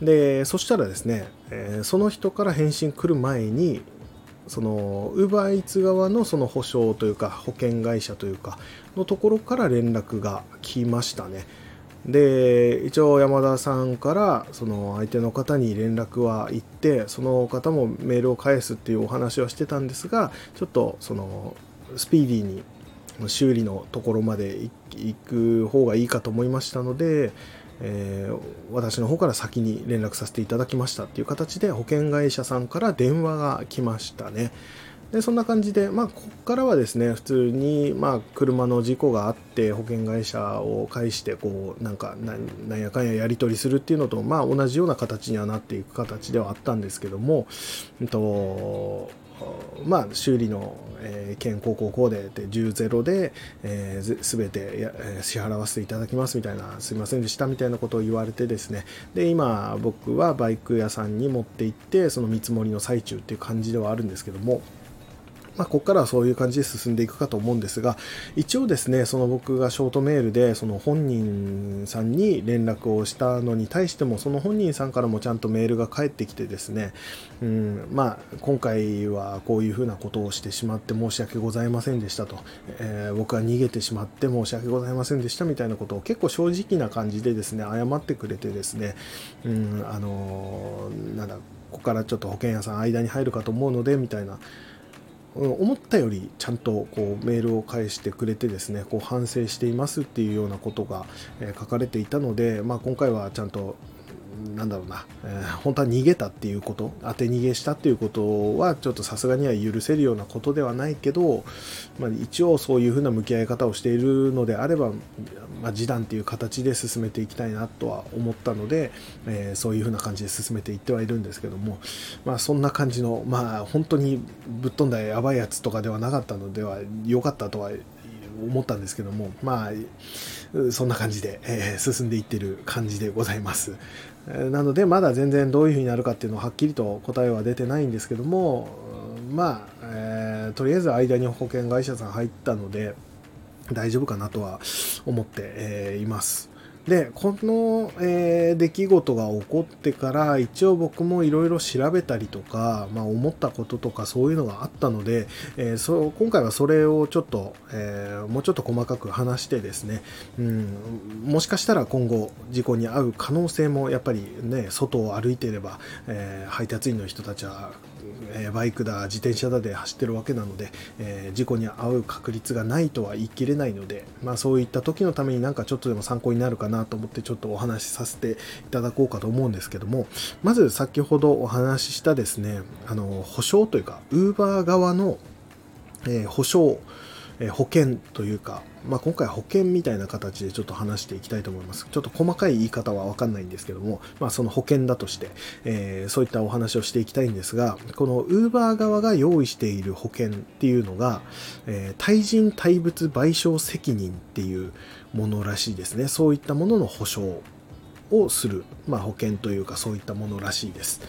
でそしたらですね、えー、その人から返信来る前にその UberEats 側のその保証というか保険会社というかのところから連絡が来ましたね。で一応山田さんからその相手の方に連絡は行ってその方もメールを返すっていうお話はしてたんですがちょっとそのスピーディーに修理のところまで行く方がいいかと思いましたので、えー、私の方から先に連絡させていただきましたっていう形で保険会社さんから電話が来ましたね。でそんな感じで、まあ、ここからはですね普通に、まあ、車の事故があって保険会社を介してこうなんかなんやかんややり取りするっていうのと、まあ、同じような形にはなっていく形ではあったんですけども、えっとまあ、修理の、えー、件こうこうこうでで10ゼロで、えー、全て、支払わせていただきますみたいなすいませんでしたみたいなことを言われてですねで今僕はバイク屋さんに持って行ってその見積もりの最中っていう感じではあるんですけどもまあ、ここからはそういう感じで進んでいくかと思うんですが、一応ですね、その僕がショートメールで、その本人さんに連絡をしたのに対しても、その本人さんからもちゃんとメールが返ってきてですね、うん、まあ、今回はこういうふうなことをしてしまって申し訳ございませんでしたと、えー、僕は逃げてしまって申し訳ございませんでしたみたいなことを結構正直な感じでですね、謝ってくれてですね、うん、あのー、なんだ、ここからちょっと保険屋さん間に入るかと思うので、みたいな、思ったよりちゃんとこうメールを返してくれてですねこう反省していますっていうようなことが書かれていたので、まあ、今回はちゃんとなんだろうな、えー、本当は逃げたっていうこと、当て逃げしたっていうことは、ちょっとさすがには許せるようなことではないけど、まあ、一応そういうふうな向き合い方をしているのであれば、まあ、示談っていう形で進めていきたいなとは思ったので、えー、そういうふうな感じで進めていってはいるんですけども、まあ、そんな感じの、まあ、本当にぶっ飛んだやばいやつとかではなかったのでは、良かったとは思ったんですけども、まあ、そんな感じで、えー、進んでいってる感じでございます。なので、まだ全然どういうふうになるかっていうのははっきりと答えは出てないんですけども、まあ、えー、とりあえず間に保険会社さん入ったので、大丈夫かなとは思って、え、います。でこの、えー、出来事が起こってから一応僕もいろいろ調べたりとか、まあ、思ったこととかそういうのがあったので、えー、そ今回はそれをちょっと、えー、もうちょっと細かく話してですね、うん、もしかしたら今後事故に遭う可能性もやっぱりね外を歩いていれば、え配達員の人たちはえバイクだ自転車だで走ってるわけなので、えー、事故に遭う確率がないとは言い切れないので、まあ、そういった時のためになんかちょっとでも参考になるかなと思ってちょっとお話しさせていただこうかと思うんですけどもまず先ほどお話ししたですねあの保証というかウーバー側の、えー、保証え保険というか、まあ、今回保険みたいな形でちょっと話していきたいと思います。ちょっと細かい言い方はわかんないんですけども、まあ、その保険だとして、えー、そういったお話をしていきたいんですが、この Uber 側が用意している保険っていうのが、えー、対人対物賠償責任っていうものらしいですね。そういったものの保証をする、まあ、保険というかそういったものらしいです。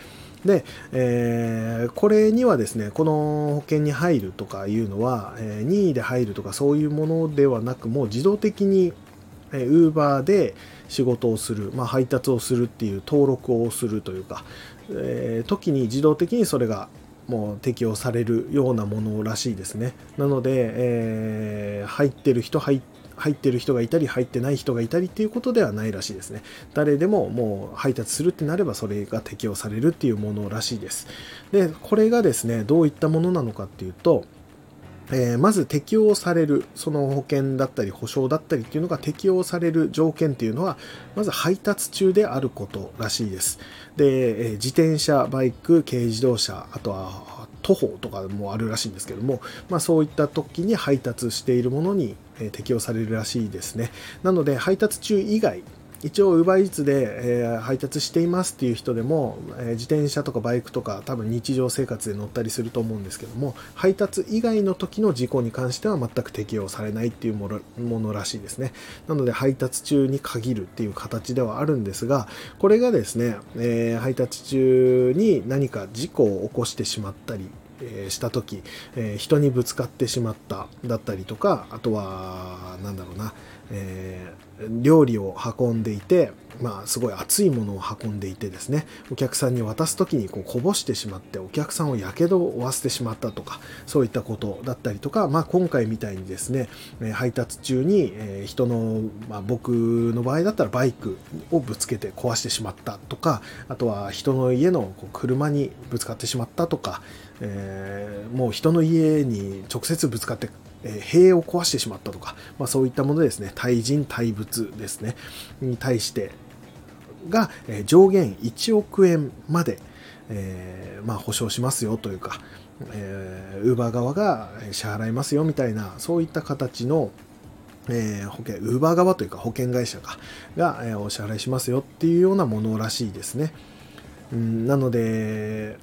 で、えー、これにはですね、この保険に入るとかいうのは、えー、任意で入るとかそういうものではなく、もう自動的に、えー、Uber で仕事をする、まあ、配達をするっていう登録をするというか、えー、時に自動的にそれがもう適用されるようなものらしいですね。なので、えー、入ってる人入入ってる人がいたり入ってない人がいたりっていうことではないらしいですね。誰でももう配達するってなればそれが適用されるっていうものらしいです。で、これがですね、どういったものなのかっていうと、えー、まず適用される、その保険だったり保証だったりっていうのが適用される条件っていうのは、まず配達中であることらしいです。で、えー、自転車、バイク、軽自動車、あとは徒歩とかもあるらしいんですけども、まあ、そういった時に配達しているものにえ適用されるらしいですね。なので配達中以外一応 UberEats で、え、配達していますっていう人でも、え、自転車とかバイクとか多分日常生活で乗ったりすると思うんですけども配達以外の時の事故に関しては全く適用されないっていうものらしいですねなので配達中に限るっていう形ではあるんですがこれがですね、え、配達中に何か事故を起こしてしまったりえした時、え人にぶつかってしまっただったりとかあとは何だろうな、え料理を運んでいて、まあ、すごい熱いものを運んでいてですねお客さんに渡す時にこうこぼしてしまってお客さんをやけどを負わせてしまったとかそういったことだったりとか、まあ、今回みたいにですね配達中に人の、まあ、僕の場合だったらバイクをぶつけて壊してしまったとかあとは人の家のこう車にぶつかってしまったとか、えー、もう人の家に直接ぶつかってえ塀を壊してしまったとか、まあ、そういったものですね、対人、対物ですね、に対してが、え上限1億円まで、えー、まあ、保証しますよというか、えー、ウーバー側が支払いますよみたいな、そういった形の、えー、保険、ウーバー側というか保険会社がが、えー、お支払いしますよっていうようなものらしいですね。うん、なので、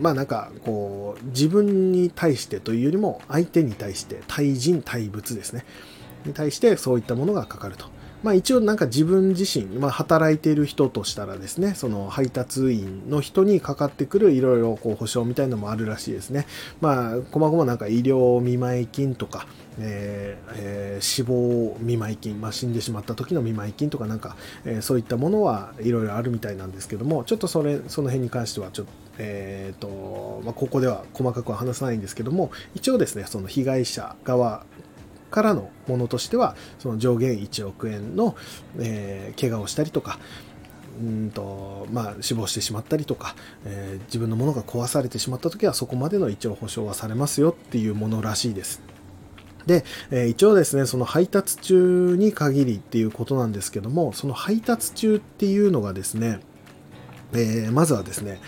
まあなんかこう自分に対してというよりも相手に対して対人対物ですねに対してそういったものがかかると。まあ一応なんか自分自身、まあ働いている人としたらですね、その配達員の人にかかってくるいろいろこう保証みたいのもあるらしいですね。まあ、こまごまなんか医療見舞い金とか、えーえー、死亡見舞い金、まあ、死んでしまった時の見舞い金とかなんか、えー、そういったものはいろいろあるみたいなんですけどもちょっとそれその辺に関してはちょっと,、えーとまあ、ここでは細かくは話さないんですけども一応ですねその被害者側からのものとしてはその上限1億円の、えー、怪我をしたりとかうんとまあ、死亡してしまったりとか、えー、自分のものが壊されてしまった時はそこまでの一応保証はされますよっていうものらしいです。で、え、一応ですね、その配達中に限りっていうことなんですけども、その配達中っていうのがですね、えー、まずはですね、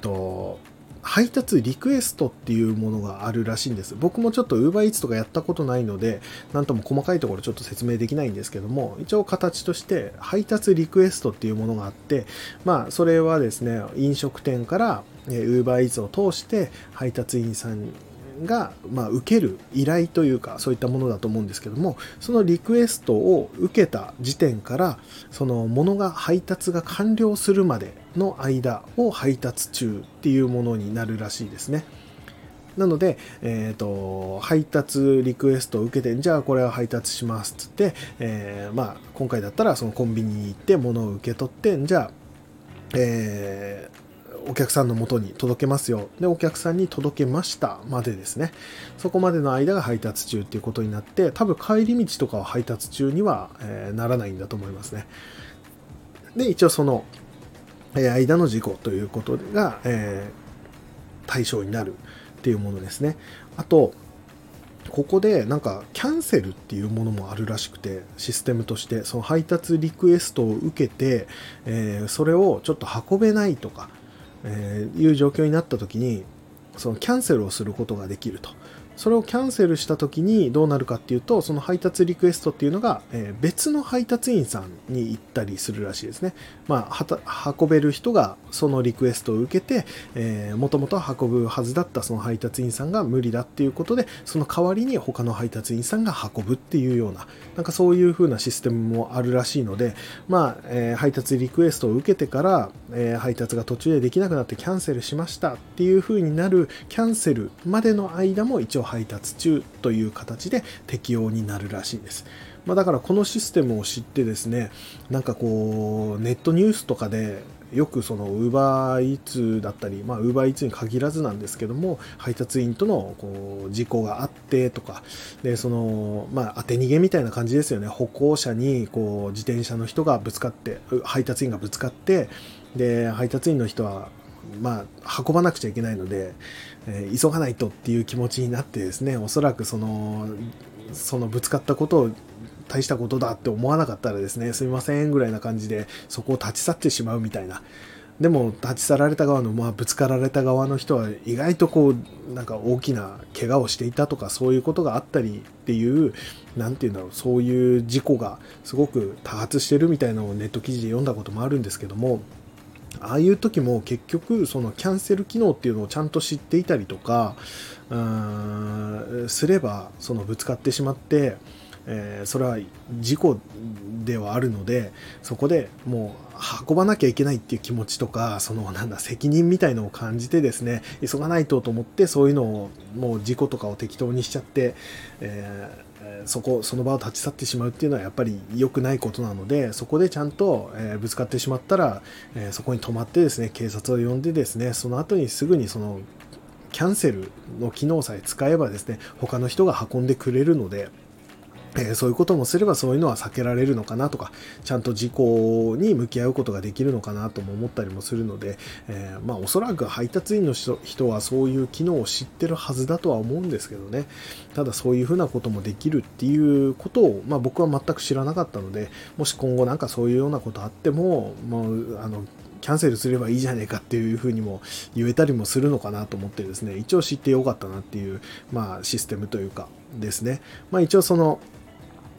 と配達リクエストっていうものがあるらしいんです。僕もちょっと UberEats とかやったことないので、なんとも細かいところちょっと説明できないんですけども、一応形として配達リクエストっていうものがあって、まあそれはですね、飲食店から UberEats を通して配達員さんが、まあ、受ける依頼というかそういったものだと思うんですけどもそのリクエストを受けた時点からその物が配達が完了するまでの間を配達中っていうものになるらしいですね。なので、えっ、ー、と、配達リクエストを受けて、じゃあこれは配達しますっつって、えー、まあ、今回だったらそのコンビニに行って物を受け取って、じゃあ、えお客さんの元に届けますよ。で、お客さんに届けましたまでですね。そこまでの間が配達中っていうことになって、多分帰り道とかは配達中には、えー、ならないんだと思いますね。で、一応その、えー、間の事故ということが、えー、対象になるっていうものですね。あと、ここでなんかキャンセルっていうものもあるらしくてシステムとしてその配達リクエストを受けて、えー、それをちょっと運べないとかえー、いう状況になった時にそのキャンセルをすることができると。それをキャンセルした時にどうなるかっていうとその配達リクエストっていうのが、え、別の配達員さんに行ったりするらしいですね。まあ、運べる人がそのリクエストを受けて、えー、もともと運ぶはずだったその配達員さんが無理だっていうことでその代わりに他の配達員さんが運ぶっていうようななんかそういう風なシステムもあるらしいので、まあえー、配達リクエストを受けてから、え配達が途中でできなくなってキャンセルしましたっていう風になるキャンセルまでの間も一応配達中という形で適用になるらしいんです。まあ、だからこのシステムを知ってですね、なんかこう、ネットニュースとかでよくその UberEats だったり、まあ、UberEats に限らずなんですけども、配達員とのこう事故があってとか、で、その、まあ、当て逃げみたいな感じですよね。歩行者にこう自転車の人がぶつかって、配達員がぶつかって、で、配達員の人はまあ、運ばなくちゃいけないので、えー、急がないとっていう気持ちになってですね、おそらくその、そのぶつかったことを大したことだって思わなかったらですね、すみませんぐらいな感じで、そこを立ち去ってしまうみたいな。でも、立ち去られた側の、まあ、ぶつかられた側の人は、意外とこう、なんか大きな怪我をしていたとか、そういうことがあったりっていう、なんていうんだろう、そういう事故がすごく多発してるみたいなのをネット記事で読んだこともあるんですけども、ああいう時も結局そのキャンセル機能っていうのをちゃんと知っていたりとかうーすればそのぶつかってしまって、えー、それは事故ではあるのでそこでもう運ばなきゃいけないっていう気持ちとかそのなんだ責任みたいのを感じてですね急がないとと思ってそういうのをもう事故とかを適当にしちゃって、えーそこその場を立ち去ってしまうっていうのはやっぱり良くないことなのでそこでちゃんと、えー、ぶつかってしまったら、えー、そこに止まってですね警察を呼んでですねその後にすぐにそのキャンセルの機能さえ使えばですね他の人が運んでくれるのでえ、そういうこともすればそういうのは避けられるのかなとか、ちゃんと事故に向き合うことができるのかなとも思ったりもするので、えー、まあおそらく配達員の人はそういう機能を知ってるはずだとは思うんですけどね、ただそういうふうなこともできるっていうことを、まあ僕は全く知らなかったので、もし今後なんかそういうようなことあっても、もうあの、キャンセルすればいいじゃねえかっていうふうにも言えたりもするのかなと思ってですね、一応知ってよかったなっていう、まあシステムというかですね。まあ一応その、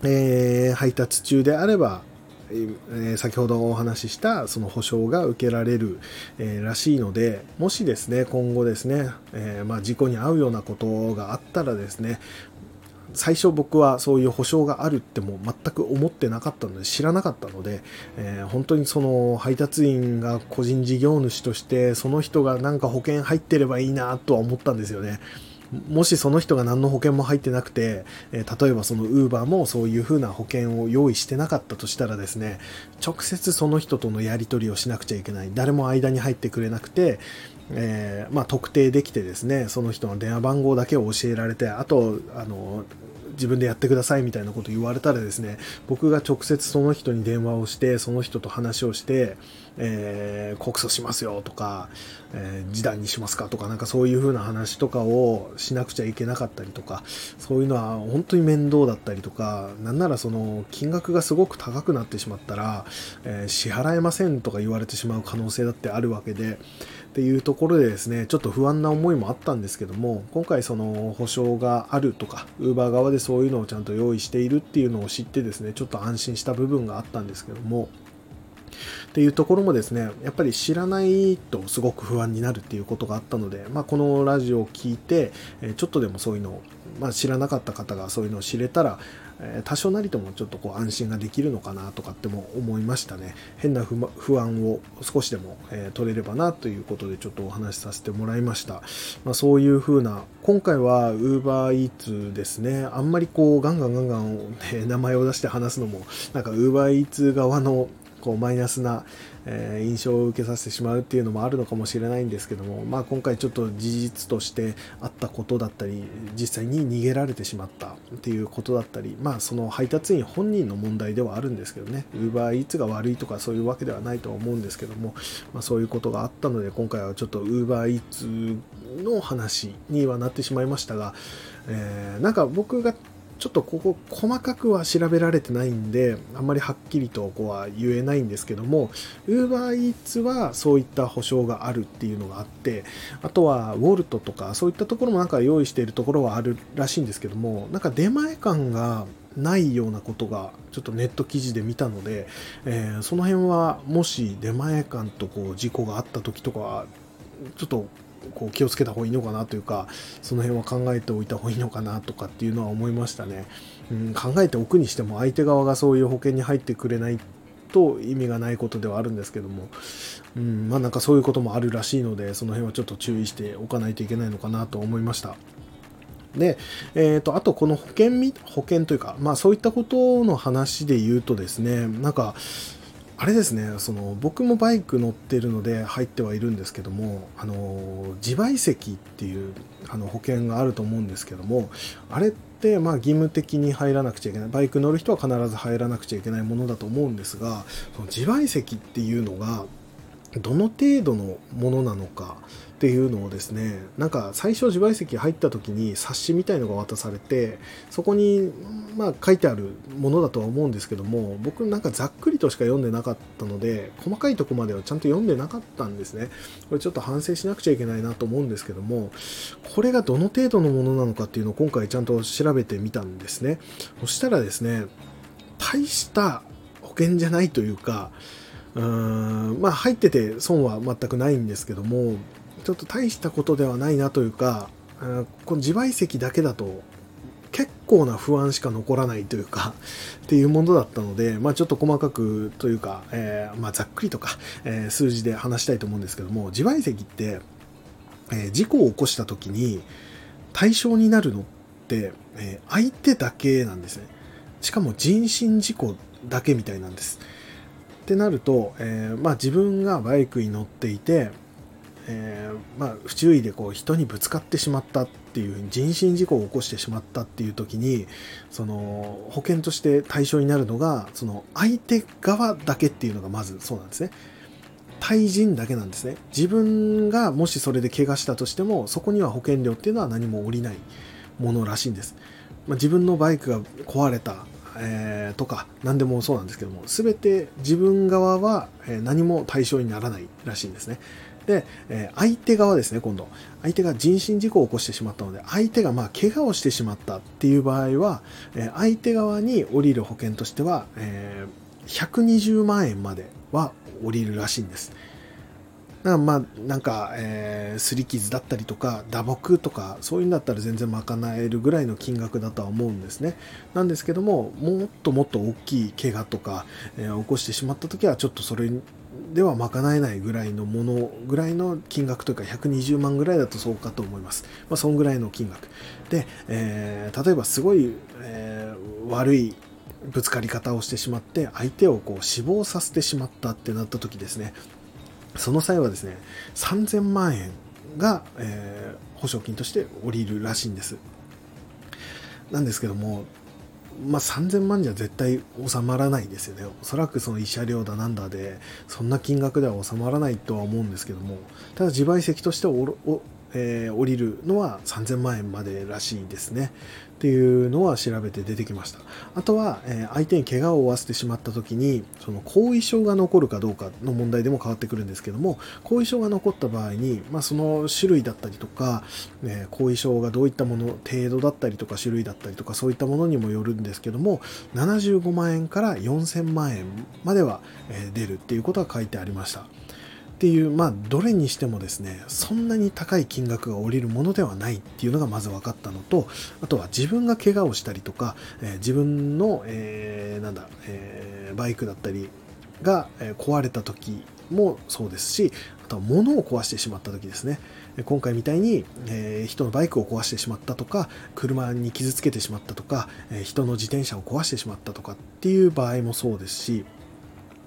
えー、配達中であれば、えー、先ほどお話ししたその保証が受けられる、えー、らしいので、もしですね、今後ですね、えまあ、事故に遭うようなことがあったらですね、最初僕はそういう保証があるっても全く思ってなかったので知らなかったので、えー、本当にその配達員が個人事業主としてその人がなんか保険入ってればいいなとは思ったんですよね。もしその人が何の保険も入ってなくて、え、例えばその Uber もそういうふうな保険を用意してなかったとしたらですね、直接その人とのやり取りをしなくちゃいけない。誰も間に入ってくれなくて、えー、まあ、特定できてですね、その人の電話番号だけを教えられて、あと、あの、自分でやってくださいみたいなこと言われたらですね、僕が直接その人に電話をして、その人と話をして、えー、告訴しますよとか、えー、示談にしますかとか、なんかそういう風な話とかをしなくちゃいけなかったりとか、そういうのは本当に面倒だったりとか、なんならその金額がすごく高くなってしまったら、えー、支払えませんとか言われてしまう可能性だってあるわけで、っていうところでですね、ちょっと不安な思いもあったんですけども、今回その保証があるとか、ウーバー側でそういうのをちゃんと用意しているっていうのを知ってですね、ちょっと安心した部分があったんですけども、っていうところもですね、やっぱり知らないとすごく不安になるっていうことがあったので、まあ、このラジオを聞いて、ちょっとでもそういうのを、まあ、知らなかった方がそういうのを知れたら、多少なりともちょっとこう安心ができるのかなとかっても思いましたね。変な不安を少しでも、え、取れればなということでちょっとお話しさせてもらいました。まあ、そういう風な、今回は UberEats ですね。あんまりこうガンガンガンガン、ね、名前を出して話すのも、なんか UberEats 側のこうマイナスな、え、印象を受けさせてしまうっていうのもあるのかもしれないんですけども、まあ、今回ちょっと事実としてあったことだったり実際に逃げられてしまったっていうことだったり、まあ、その配達員本人の問題ではあるんですけどね。UberEats が悪いとかそういうわけではないとは思うんですけども、まあ、そういうことがあったので今回はちょっと UberEats の話にはなってしまいましたが、えー、なんか僕がちょっとここ細かくは調べられてないんで、あんまりはっきりとこうは言えないんですけども、UberEats はそういった保証があるっていうのがあって、あとは Wolt とかそういったところもなんか用意しているところはあるらしいんですけども、なんか出前感がないようなことがちょっとネット記事で見たので、えー、その辺はもし出前館とこう事故があった時とかはちょっとこう気をつけた方がいいのかなというかその辺は考えておいた方がいいのかなとかっていうのは思いましたね、うん、考えておくにしても相手側がそういう保険に入ってくれないと意味がないことではあるんですけども、うん、まあなんかそういうこともあるらしいのでその辺はちょっと注意しておかないといけないのかなと思いました。で、えーと、あとこの保険保険というか、まあ、そういったことの話で言うとですねなんかあれですねその僕もバイク乗ってるので入ってはいるんですけどもあの自賠責っていうあの保険があると思うんですけどもあれってまあ義務的に入らなくちゃいけないバイク乗る人は必ず入らなくちゃいけないものだと思うんですがその自賠責っていうのがどの程度のものなのかっていうのをですねなんか最初自賠責入った時に冊子みたいのが渡されてそこにまあ書いてあるものだとは思うんですけども僕なんかざっくりとしか読んでなかったので細かいとこまではちゃんと読んでなかったんですね。これちょっと反省しなくちゃいけないなと思うんですけどもこれがどの程度のものなのかっていうのを今回ちゃんと調べてみたんですね。そしたらですね大した保険じゃないというかうーんまあ入ってて損は全くないんですけどもちょっと大したことではないなというか、この自賠責だけだと結構な不安しか残らないというか、っていうものだったので、まあちょっと細かくというか、えー、まあざっくりとか、えー、数字で話したいと思うんですけども、自賠責って、えー、事故を起こした時に対象になるのって、え相手だけなんですね。しかも人身事故だけみたいなんです。ってなると、えまあ自分がバイクに乗っていて、えー、まあ、不注意でこう人にぶつかってしまったっていう人身事故を起こしてしまったっていう時にその保険として対象になるのがその相手側だけっていうのがまずそうなんですね。対人だけなんですね。自分がもしそれで怪我したとしてもそこには保険料っていうのは何も下りないものらしいんです。まあ、自分のバイクが壊れたえー、とか何でもそうなんですけども全て自分側は何も対象にならないらしいんですねで、えー、相手側ですね、今度。相手が人身事故を起こしてしまったので、相手がまあ怪我をしてしまったっていう場合は、えー、相手側に降りる保険としては、えー、120万円までは降りるらしいんです。だからまあ、なんか、えー、すり傷だったりとか、打撲とか、そういうんだったら全然賄えるぐらいの金額だとは思うんですね。なんですけども、もっともっと大きい怪我とか、えー、起こしてしまった時は、ちょっとそれでは賄えないぐらいのものぐらいの金額というか120万ぐらいだとそうかと思います。まあ、そんぐらいの金額。で、えー、例えばすごい、えー、悪いぶつかり方をしてしまって相手をこう死亡させてしまったってなった時ですねその際はですね3000万円が、えー、保証金として降りるらしいんですなんですけどもまあ、3000万じゃ絶対収まらないですよね。おそらくその慰謝料だなんだで、そんな金額では収まらないとは思うんですけども、ただ自賠責としておお、えー、降りるのは3000万円までらしいですね。っていうのは調べて出てきました。あとは、えー、相手に怪我を負わせてしまった時に、その後遺症が残るかどうかの問題でも変わってくるんですけども、後遺症が残った場合に、まあ、その種類だったりとか、えー、後遺症がどういったもの、程度だったりとか種類だったりとかそういったものにもよるんですけども、75万円から4000万円までは、え出るっていうことが書いてありました。っていう、まあ、どれにしてもですね、そんなに高い金額が下りるものではないっていうのがまず分かったのと、あとは自分が怪我をしたりとか、えー、自分の、えー、なんだ、えー、バイクだったりが、壊れた時もそうですし、あとは物を壊してしまった時ですね。今回みたいに、えー、人のバイクを壊してしまったとか、車に傷つけてしまったとか、えー、人の自転車を壊してしまったとかっていう場合もそうですし、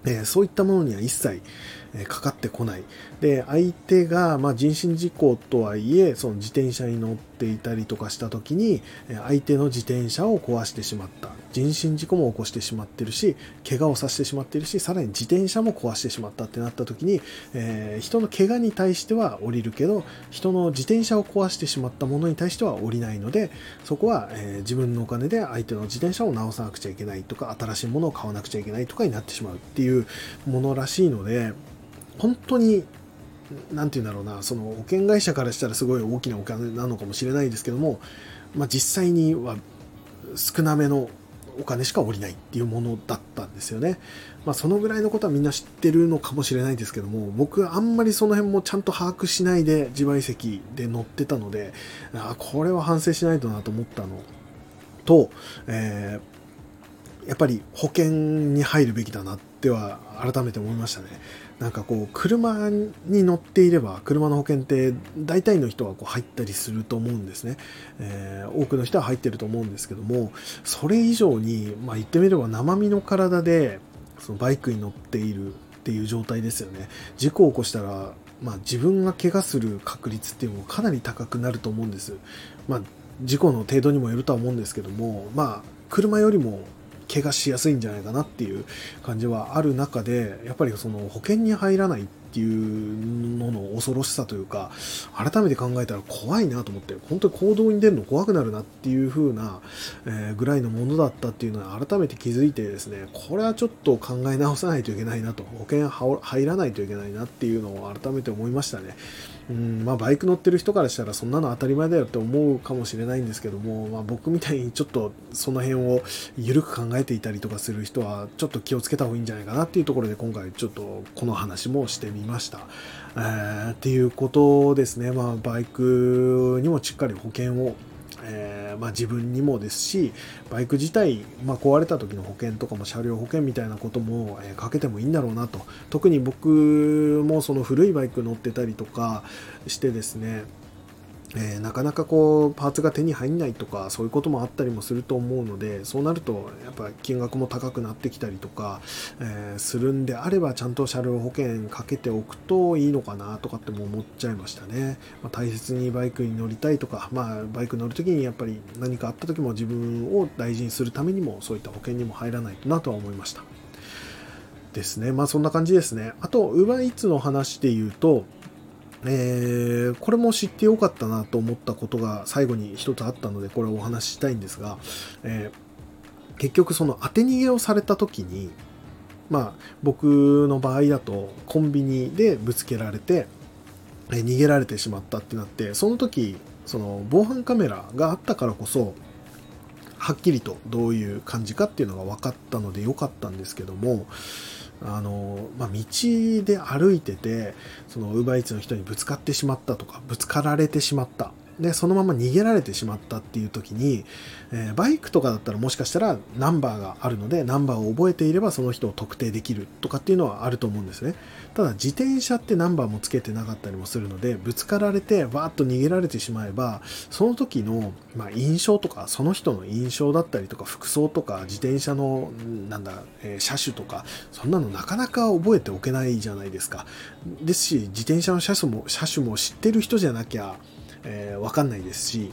えー、そういったものには一切、えかかってこない。で、相手が、まあ、人身事故とはいえ、その自転車に乗っていたりとかした時に、相手の自転車を壊してしまった。人身事故も起こしてしまってるし怪我をさせてしまってるしさらに自転車も壊してしまったってなった時に、えー、人の怪我に対しては降りるけど人の自転車を壊してしまったものに対しては降りないのでそこは、えー、自分のお金で相手の自転車を直さなくちゃいけないとか新しいものを買わなくちゃいけないとかになってしまうっていうものらしいので本当に何て言うんだろうなその保険会社からしたらすごい大きなお金なのかもしれないですけども、まあ、実際には少なめのお金しか下りないっていうものだったんですよね。まあ、そのぐらいのことはみんな知ってるのかもしれないですけども、僕あんまりその辺もちゃんと把握しないで自賠責で乗ってたので、あこれは反省しないとなと思ったのと、えー、やっぱり保険に入るべきだなっては改めて思いましたね。なんかこう車に乗っていれば車の保険って大体の人はこう入ったりすると思うんですね、えー、多くの人は入ってると思うんですけどもそれ以上に、まあ、言ってみれば生身の体でそのバイクに乗っているっていう状態ですよね。事故を起こしたら、まあ、自分が怪我する確率っていうのもかなり高くなると思うんです、まあ、事故の程度にもよるとは思うんですけどもまあ車よりも怪我しやすいんじゃないかなっていう感じはある中でやっぱりその保険に入らないっっていうのの恐ろしさというか改めて考えたら怖いなと思って本当に行動に出るの怖くなるなっていう風な、え、ぐらいのものだったっていうのは改めて気づいてですねこれはちょっと考え直さないといけないなと保険入らないといけないなっていうのを改めて思いましたね。うんまあ、バイク乗ってる人からしたらそんなの当たり前だよって思うかもしれないんですけども、まあ、僕みたいにちょっとその辺を緩く考えていたりとかする人はちょっと気をつけた方がいいんじゃないかなっていうところで今回ちょっとこの話もしてみました。えー、っていうことですね、まあ、バイクにもしっかり保険をえー、まあ、自分にもですしバイク自体、まあ、壊れた時の保険とかも車両保険みたいなことも、えー、かけてもいいんだろうなと特に僕もその古いバイク乗ってたりとかしてですねえー、なかなかこうパーツが手に入んないとかそういうこともあったりもすると思うのでそうなるとやっぱ金額も高くなってきたりとか、えー、するんであればちゃんと車両保険かけておくといいのかなとかっても思っちゃいましたね、まあ、大切にバイクに乗りたいとか、まあ、バイク乗るときにやっぱり何かあった時も自分を大事にするためにもそういった保険にも入らないとなとは思いました。ですね。まあそんな感じですね。あと UberEats の話で言うとえー、これも知ってよかったなと思ったことが最後に一つあったのでこれをお話ししたいんですが、えー、結局その当て逃げをされた時にまあ僕の場合だとコンビニでぶつけられて、えー、逃げられてしまったってなってその時その防犯カメラがあったからこそはっきりとどういう感じかっていうのが分かったのでよかったんですけどもあの、まあ、道で歩いててそのウーバーイーツの人にぶつかってしまったとかぶつかられてしまった。でそのまま逃げられてしまったっていう時に、えー、バイクとかだったらもしかしたらナンバーがあるのでナンバーを覚えていればその人を特定できるとかっていうのはあると思うんですね。ただ自転車ってナンバーもつけてなかったりもするのでぶつかられてわーっと逃げられてしまえばその時の、まあ、印象とかその人の印象だったりとか服装とか自転車のなんだ、えー、車種とかそんなのなかなか覚えておけないじゃないですか。ですし自転車の車種も車種も知ってる人じゃなきゃえー、分かんないですし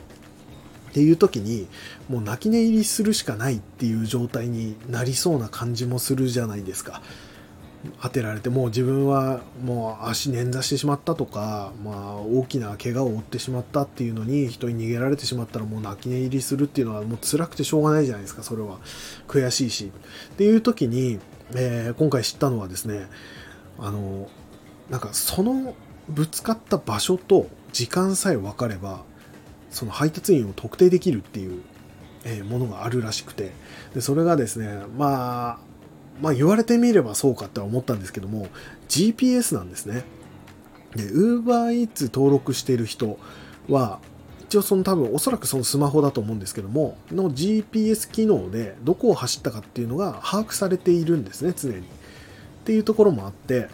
っていう時にもう泣き寝入りするしかないっていう状態になりそうな感じもするじゃないですか。当てられてもう自分はもう足捻挫してしまったとか、まあ、大きな怪我を負ってしまったっていうのに人に逃げられてしまったらもう泣き寝入りするっていうのはもう辛くてしょうがないじゃないですかそれは悔しいしっていう時に、えー、今回知ったのはですねあのなんかそのぶつかった場所と時間さえ分かればその配達員を特定できるっていう、えものがあるらしくてでそれがですねまあまあ言われてみればそうかって思ったんですけども GPS なんですね。で UberEats 登録している人は一応その多分おそらくそのスマホだと思うんですけどもの GPS 機能でどこを走ったかっていうのが把握されているんですね常に。っていうところもあって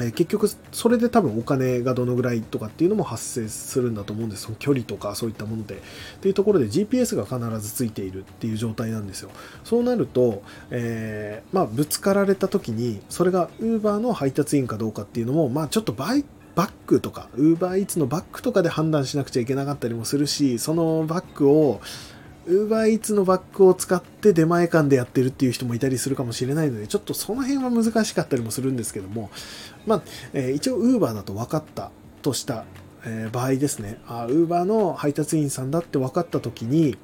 え結局それで多分お金がどのぐらいとかっていうのも発生するんだと思うんです。その距離とかそういったもので。っていうところで GPS が必ずついているっていう状態なんですよ。そうなると、えー、まあ、ぶつかられた時にそれが Uber の配達員かどうかっていうのも、まあ、ちょっとバイバックとか UberEats のバックとかで判断しなくちゃいけなかったりもするしそのバックを UberEats のバッグを使って出前館でやってるっていう人もいたりするかもしれないので、ちょっとその辺は難しかったりもするんですけども、まあ、えー、一応 Uber だと分かったとした、えー、場合ですね、あ、Uber の配達員さんだって分かった時に、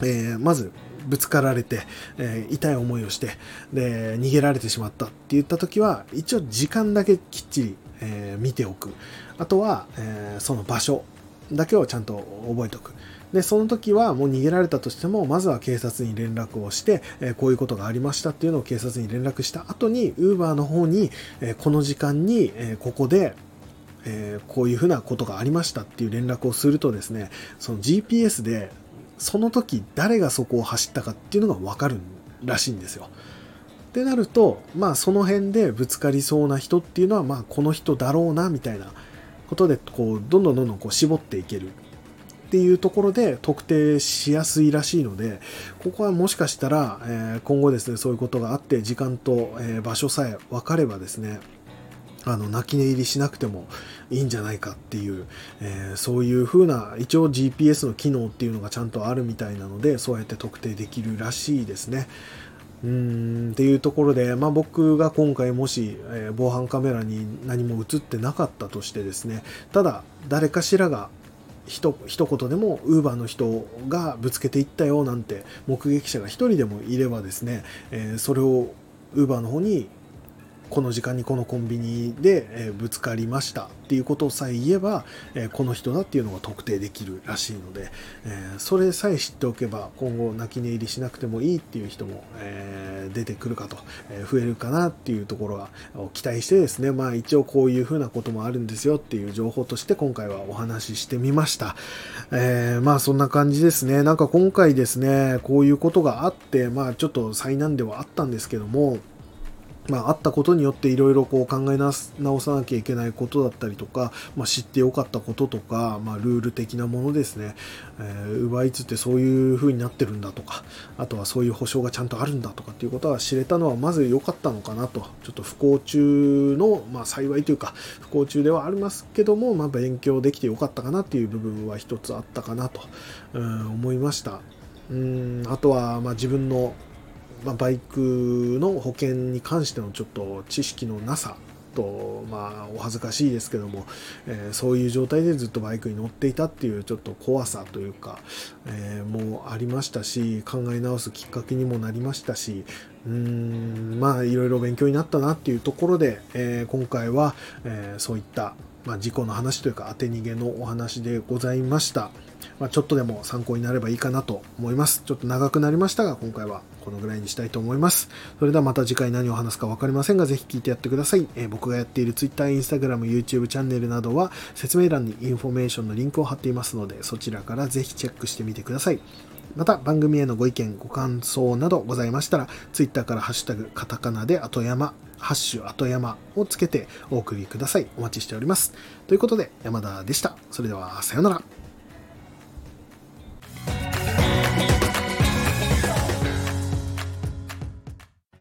えー、まずぶつかられて、えー、痛い思いをして、で、逃げられてしまったって言った時は、一応時間だけきっちり、えー、見ておく。あとは、えー、その場所だけをちゃんと覚えておく。で、その時はもう逃げられたとしても、まずは警察に連絡をして、え、こういうことがありましたっていうのを警察に連絡した後に、ウーバーの方に、え、この時間に、え、ここで、えこういうふうなことがありましたっていう連絡をするとですね、その GPS でその時誰がそこを走ったかっていうのが分かるらしいんですよ。ってなると、まあその辺でぶつかりそうな人っていうのは、まあこの人だろうなみたいなことで、こう、どんどんどんどんこう絞っていけるっていうところで特定しやすいらしいので、ここはもしかしたら、え今後ですね、そういうことがあって、時間と、え場所さえ分かればですね、あの泣き寝入りしなくてもいいんじゃないかっていう、えー、そういう風な一応 GPS の機能っていうのがちゃんとあるみたいなのでそうやって特定できるらしいですね。うーんっていうところで、まあ、僕が今回もし、えー、防犯カメラに何も映ってなかったとしてですねただ誰かしらが一言でもウーバーの人がぶつけていったよなんて目撃者が1人でもいればですね、えー、それをウーバーの方にこの時間にこのコンビニで、えぶつかりましたっていうことさえ言えば、えこの人だっていうのが特定できるらしいので、えそれさえ知っておけば今後泣き寝入りしなくてもいいっていう人も、え出てくるかと、え増えるかなっていうところは期待してですね、まあ一応こういうふうなこともあるんですよっていう情報として今回はお話ししてみました。え、まあそんな感じですね。なんか今回ですね、こういうことがあって、まあちょっと災難ではあったんですけども、まあ、あったことによっていろいろこう考え直さなきゃいけないことだったりとか、まあ、知ってよかったこととか、まあ、ルール的なものですね、えー、奪いつってそういう風になってるんだとか、あとはそういう保証がちゃんとあるんだとかっていうことは知れたのはまず良かったのかなと、ちょっと不幸中の、まあ、幸いというか、不幸中ではありますけども、まあ、勉強できてよかったかなっていう部分は一つあったかなと、うん、思いました。うんあとは、まあ、自分のまあ、バイクの保険に関してのちょっと知識のなさと、まあ、お恥ずかしいですけども、えー、そういう状態でずっとバイクに乗っていたっていうちょっと怖さというか、えー、もうありましたし考え直すきっかけにもなりましたしうーんまあいろいろ勉強になったなっていうところで、えー、今回は、えそういった、まあ、事故の話というか当て逃げのお話でございました。まあ、ちょっとでも参考になればいいかなと思います。ちょっと長くなりましたが、今回はこのぐらいにしたいと思います。それではまた次回何を話すか分かりませんが、ぜひ聞いてやってください。えー、僕がやっている Twitter、Instagram、YouTube チャンネルなどは説明欄にインフォメーションのリンクを貼っていますので、そちらからぜひチェックしてみてください。また番組へのご意見、ご感想などございましたら、Twitter からハッシュタグカタカナで後山、ハッシュ後山をつけてお送りください。お待ちしております。ということで、山田でした。それでは、さようなら。Música